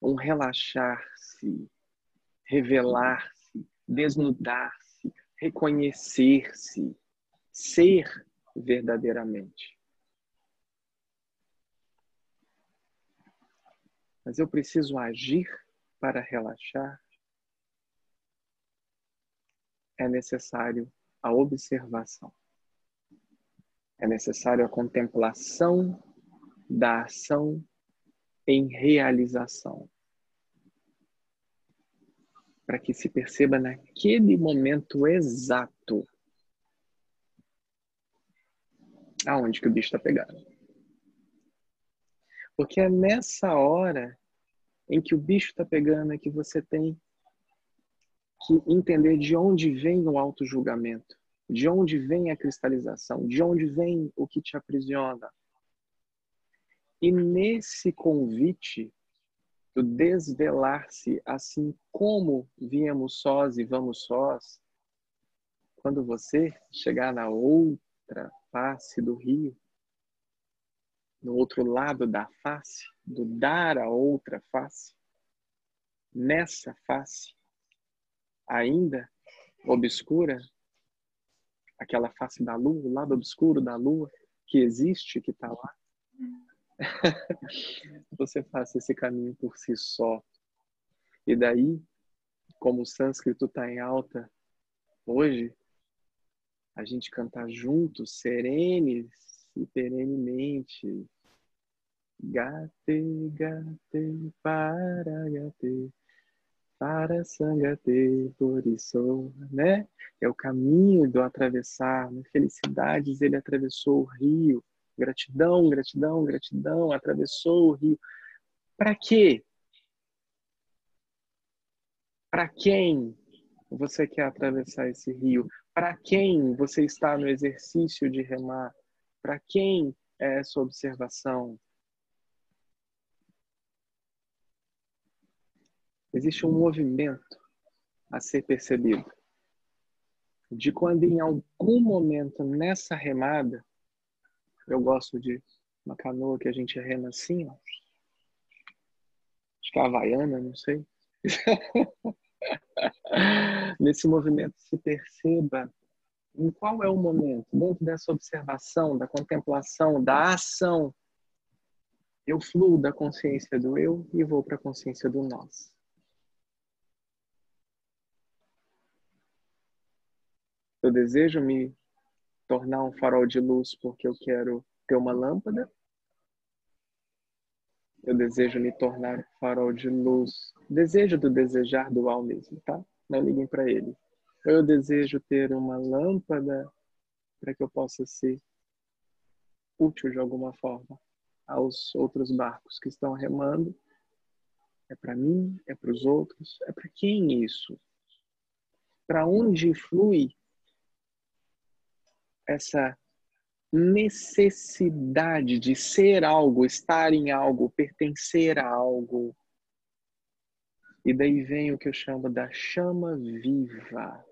S2: um relaxar-se, revelar-se, desnudar-se, reconhecer-se, ser verdadeiramente. mas eu preciso agir para relaxar, é necessário a observação. É necessário a contemplação da ação em realização. Para que se perceba naquele momento exato aonde que o bicho está pegando. Porque é nessa hora em que o bicho está pegando, é que você tem que entender de onde vem o auto-julgamento, de onde vem a cristalização, de onde vem o que te aprisiona. E nesse convite do desvelar-se, assim como viemos sós e vamos sós, quando você chegar na outra face do rio, no outro lado da face, do dar a outra face, nessa face, ainda obscura, aquela face da lua, o lado obscuro da lua, que existe, que está lá, você faça esse caminho por si só. E daí, como o sânscrito está em alta hoje, a gente cantar juntos, serenes e perenemente. Gate, gate, para gate, para sangate, por isso, né? É o caminho do atravessar. Né? Felicidades, ele atravessou o rio Gratidão, gratidão, gratidão, atravessou o rio. Para quê? Para quem você quer atravessar esse rio? Para quem você está no exercício de remar? Para quem é essa observação? Existe um movimento a ser percebido de quando em algum momento nessa remada eu gosto de uma canoa que a gente rema assim, ó. Acho que é havaiana, não sei. Nesse movimento se perceba em qual é o momento, dentro dessa observação, da contemplação, da ação, eu fluo da consciência do eu e vou para a consciência do nós. Eu desejo me tornar um farol de luz porque eu quero ter uma lâmpada. Eu desejo me tornar um farol de luz. Desejo do desejar dual mesmo, tá? Não liguem para ele. Eu desejo ter uma lâmpada para que eu possa ser útil de alguma forma aos outros barcos que estão remando. É para mim, é para os outros, é para quem isso? Para onde flui essa necessidade de ser algo, estar em algo, pertencer a algo. E daí vem o que eu chamo da chama viva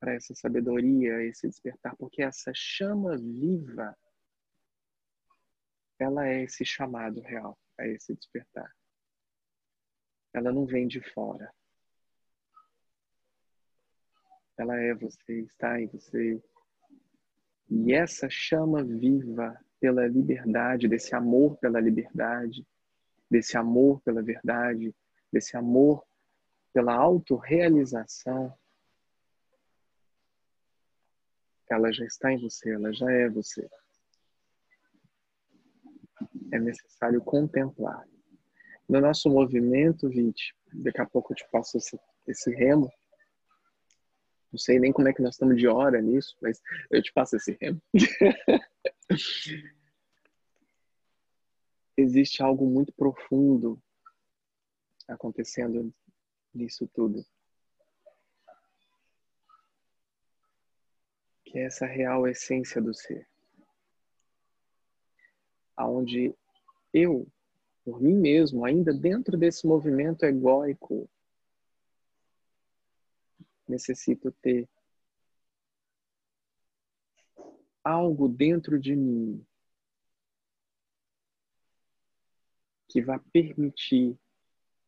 S2: para essa sabedoria, esse despertar, porque essa chama viva ela é esse chamado real, é esse despertar. Ela não vem de fora. Ela é você, está em você, e essa chama viva pela liberdade, desse amor pela liberdade, desse amor pela verdade, desse amor pela autorrealização, ela já está em você, ela já é você. É necessário contemplar. No nosso movimento, Vinte, daqui a pouco eu te passo esse, esse remo, não sei nem como é que nós estamos de hora nisso, mas eu te passo esse remo. Existe algo muito profundo acontecendo nisso tudo. Que é essa real essência do ser. Aonde eu, por mim mesmo, ainda dentro desse movimento egóico, necessito ter algo dentro de mim que vai permitir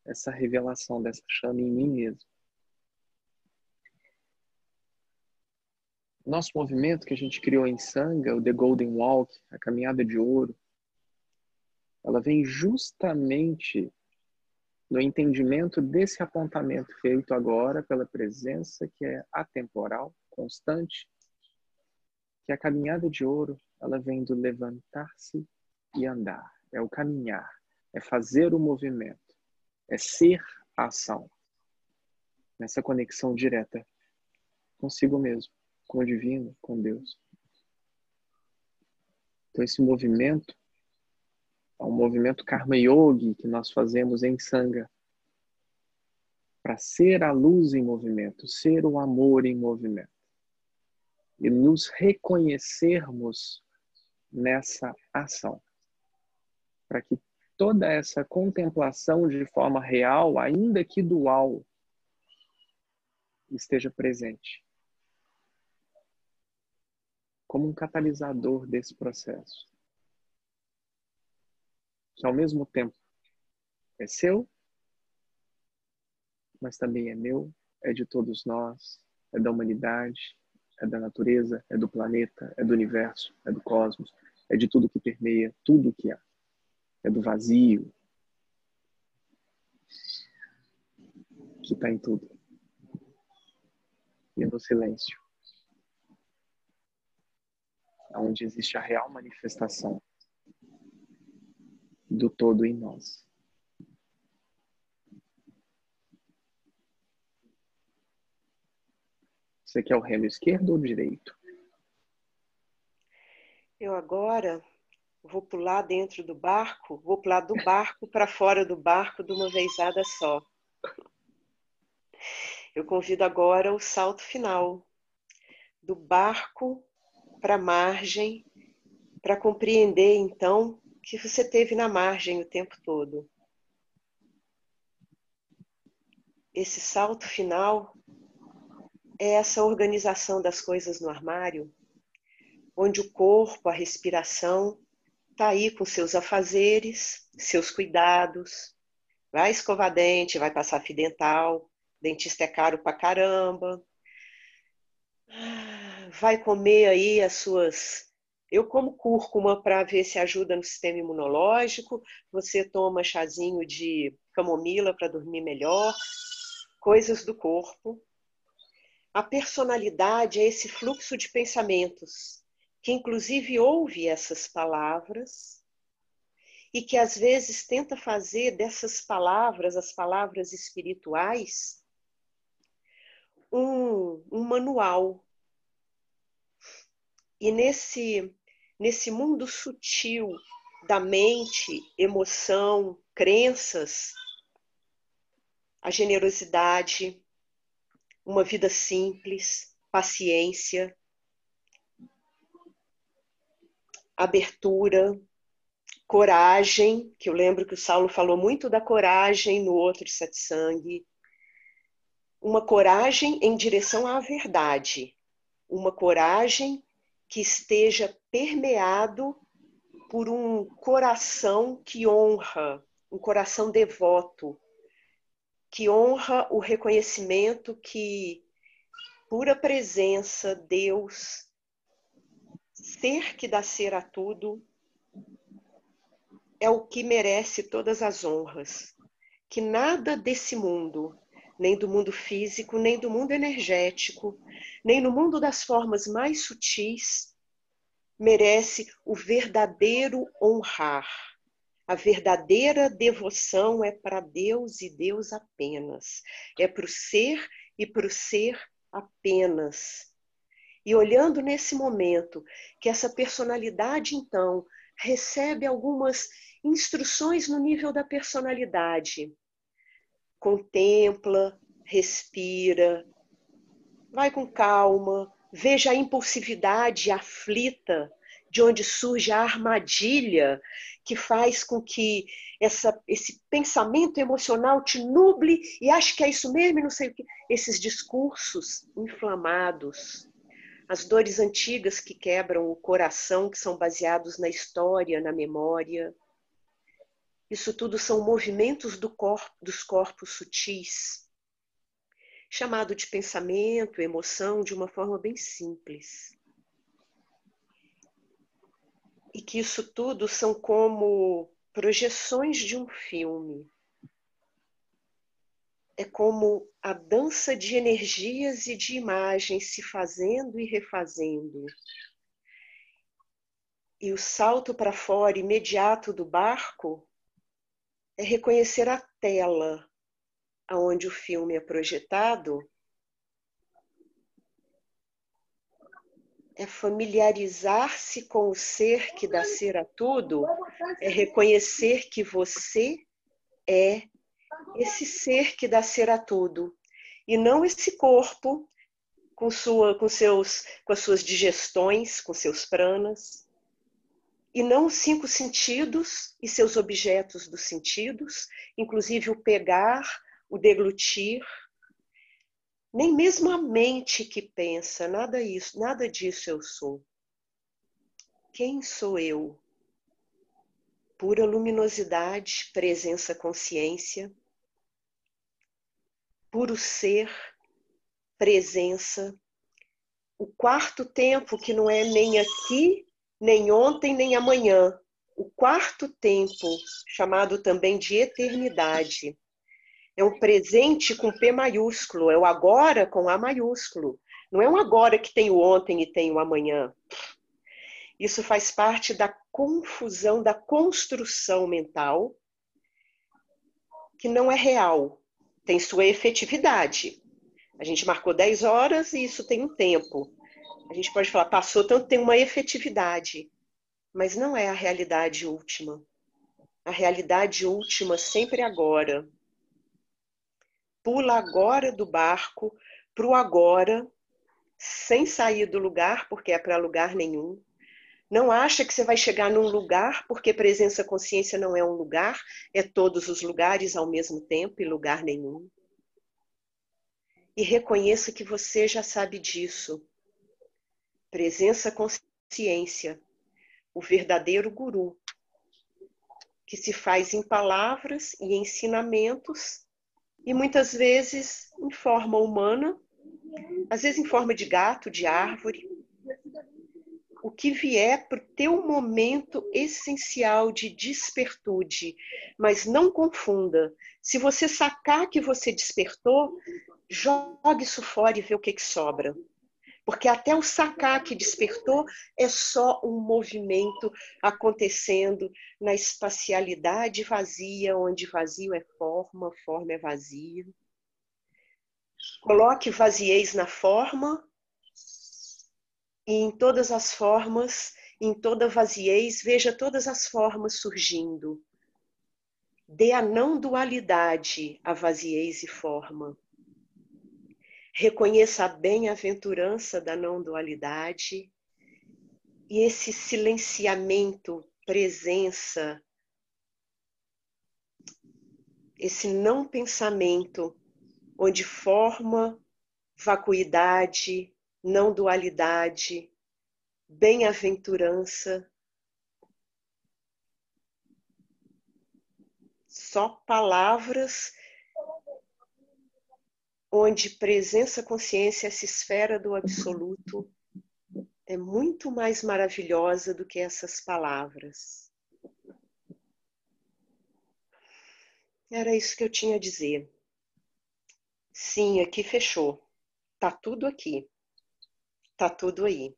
S2: essa revelação dessa chama em mim mesmo. Nosso movimento que a gente criou em Sangha, o The Golden Walk, a caminhada de ouro, ela vem justamente no entendimento desse apontamento feito agora pela presença que é atemporal, constante, que a caminhada de ouro, ela vem do levantar-se e andar, é o caminhar, é fazer o movimento, é ser a ação. Nessa conexão direta consigo mesmo, com o divino, com Deus. Então esse movimento é um movimento Karma Yogi que nós fazemos em Sangha para ser a luz em movimento, ser o amor em movimento. E nos reconhecermos nessa ação. Para que toda essa contemplação de forma real, ainda que dual, esteja presente. Como um catalisador desse processo. Que ao mesmo tempo é seu, mas também é meu, é de todos nós, é da humanidade, é da natureza, é do planeta, é do universo, é do cosmos, é de tudo que permeia, tudo que há. É do vazio, que está em tudo. E é no silêncio, onde existe a real manifestação do todo em nós. Você quer o remo esquerdo ou direito?
S1: Eu agora vou pular dentro do barco, vou pular do barco para fora do barco de uma vezada só. Eu convido agora o salto final do barco para a margem, para compreender então que você teve na margem o tempo todo. Esse salto final é essa organização das coisas no armário, onde o corpo, a respiração, está aí com seus afazeres, seus cuidados. Vai escovar dente, vai passar fio dental, dentista é caro pra caramba. Vai comer aí as suas. Eu como cúrcuma para ver se ajuda no sistema imunológico. Você toma chazinho de camomila para dormir melhor. Coisas do corpo a personalidade é esse fluxo de pensamentos, que inclusive ouve essas palavras e que às vezes tenta fazer dessas palavras, as palavras espirituais, um, um manual. E nesse, nesse mundo sutil da mente, emoção, crenças, a generosidade, uma vida simples, paciência, abertura, coragem, que eu lembro que o Saulo falou muito da coragem no outro satsang, uma coragem em direção à verdade, uma coragem que esteja permeado por um coração que honra, um coração devoto, que honra o reconhecimento que pura presença, Deus, ser que dá ser a tudo, é o que merece todas as honras. Que nada desse mundo, nem do mundo físico, nem do mundo energético, nem no mundo das formas mais sutis, merece o verdadeiro honrar a verdadeira devoção é para Deus e Deus apenas. É para o ser e para o ser apenas. E olhando nesse momento que essa personalidade, então, recebe algumas instruções no nível da personalidade. Contempla, respira, vai com calma, veja a impulsividade aflita de onde surge a armadilha que faz com que essa, esse pensamento emocional te nuble e ache que é isso mesmo e não sei o que. Esses discursos inflamados, as dores antigas que quebram o coração, que são baseados na história, na memória. Isso tudo são movimentos do corpo, dos corpos sutis, chamado de pensamento, emoção, de uma forma bem simples e que isso tudo são como projeções de um filme. É como a dança de energias e de imagens se fazendo e refazendo. E o salto para fora imediato do barco é reconhecer a tela aonde o filme é projetado é familiarizar-se com o ser que dá ser a tudo, é reconhecer que você é esse ser que dá ser a tudo, e não esse corpo com, sua, com, seus, com as suas digestões, com seus pranas, e não os cinco sentidos e seus objetos dos sentidos, inclusive o pegar, o deglutir, nem mesmo a mente que pensa, nada isso, nada disso eu sou. Quem sou eu? Pura luminosidade, presença, consciência, puro ser, presença. O quarto tempo que não é nem aqui, nem ontem, nem amanhã. O quarto tempo, chamado também de eternidade é um presente com P maiúsculo, é o agora com A maiúsculo. Não é um agora que tem o ontem e tem o amanhã. Isso faz parte da confusão, da construção mental, que não é real, tem sua efetividade. A gente marcou 10 horas e isso tem um tempo. A gente pode falar, passou tanto, tem uma efetividade, mas não é a realidade última. A realidade última sempre é agora pula agora do barco para o agora, sem sair do lugar, porque é para lugar nenhum. Não acha que você vai chegar num lugar, porque presença consciência não é um lugar, é todos os lugares ao mesmo tempo e lugar nenhum. E reconheça que você já sabe disso. Presença consciência, o verdadeiro guru, que se faz em palavras e ensinamentos e muitas vezes em forma humana, às vezes em forma de gato, de árvore. O que vier para o teu momento essencial de despertude, mas não confunda. Se você sacar que você despertou, jogue isso fora e vê o que, que sobra. Porque até o sacar que despertou é só um movimento acontecendo na espacialidade vazia, onde vazio é forma, forma é vazio. Coloque vazieis na forma e em todas as formas, em toda vaziez, veja todas as formas surgindo. Dê a não dualidade a vaziez e forma. Reconheça a bem-aventurança da não-dualidade e esse silenciamento, presença, esse não pensamento, onde forma, vacuidade, não dualidade, bem-aventurança, só palavras onde presença consciência, essa esfera do absoluto, é muito mais maravilhosa do que essas palavras. Era isso que eu tinha a dizer. Sim, aqui fechou. Tá tudo aqui. Tá tudo aí.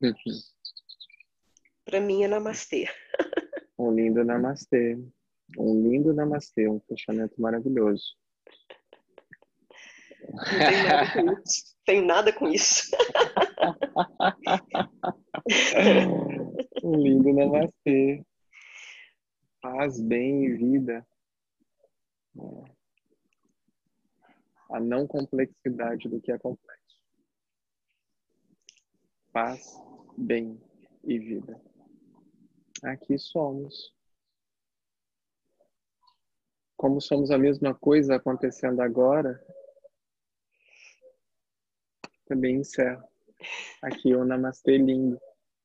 S1: Uhum. Para mim é namastê.
S2: Um lindo namastê. Um lindo namastê, um fechamento maravilhoso.
S1: Não tenho nada com isso.
S2: um lindo namastê. Paz, bem e vida. A não complexidade do que é complexo. Paz, bem e vida. Aqui somos como somos a mesma coisa acontecendo agora, também encerro. Aqui o Namastê lindo.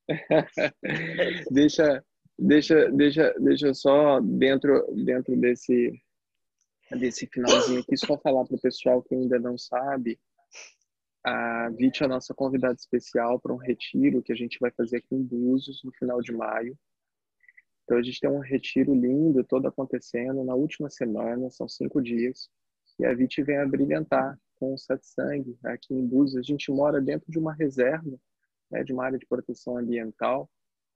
S2: deixa, deixa, deixa, deixa só dentro, dentro desse, desse finalzinho aqui, só falar para o pessoal que ainda não sabe. A Vit é a nossa convidada especial para um retiro que a gente vai fazer aqui em Búzios no final de maio. Então a gente tem um retiro lindo todo acontecendo na última semana, são cinco dias, e a Viti vem a brilhantar com o satsang aqui em Búzios. A gente mora dentro de uma reserva, né, de uma área de proteção ambiental,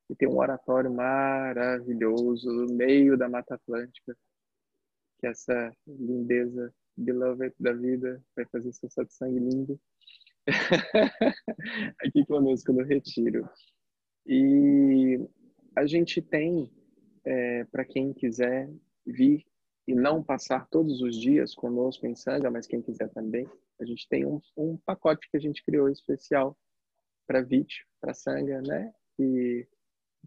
S2: e tem um oratório maravilhoso no meio da Mata Atlântica, que essa lindeza beloved da vida vai fazer seu satsang lindo aqui conosco no retiro. E a gente tem é, para quem quiser vir e não passar todos os dias conosco em Sanga, mas quem quiser também, a gente tem um, um pacote que a gente criou especial para VIT, para Sanga, né? E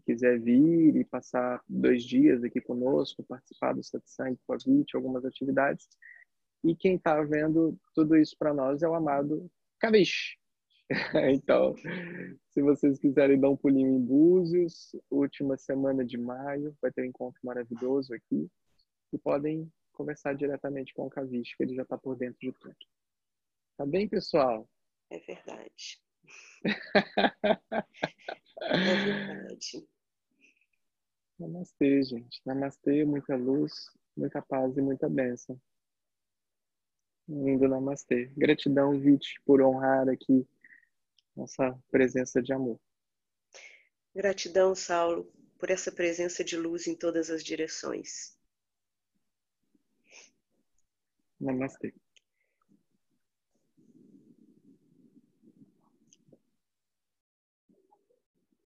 S2: quiser vir e passar dois dias aqui conosco, participar do satsang com a VIT, algumas atividades. E quem está vendo tudo isso para nós é o amado Kavish. então, se vocês quiserem dar um pulinho em Búzios, última semana de maio, vai ter um encontro maravilhoso aqui. E podem conversar diretamente com o Kavish, que ele já está por dentro de tudo. Tá bem, pessoal?
S1: É verdade. é verdade.
S2: Namastê, gente. Namastê, muita luz, muita paz e muita bênção. Lindo namastê. Gratidão, Vit, por honrar aqui nossa presença de amor.
S1: Gratidão, Saulo, por essa presença de luz em todas as direções.
S2: Namastê.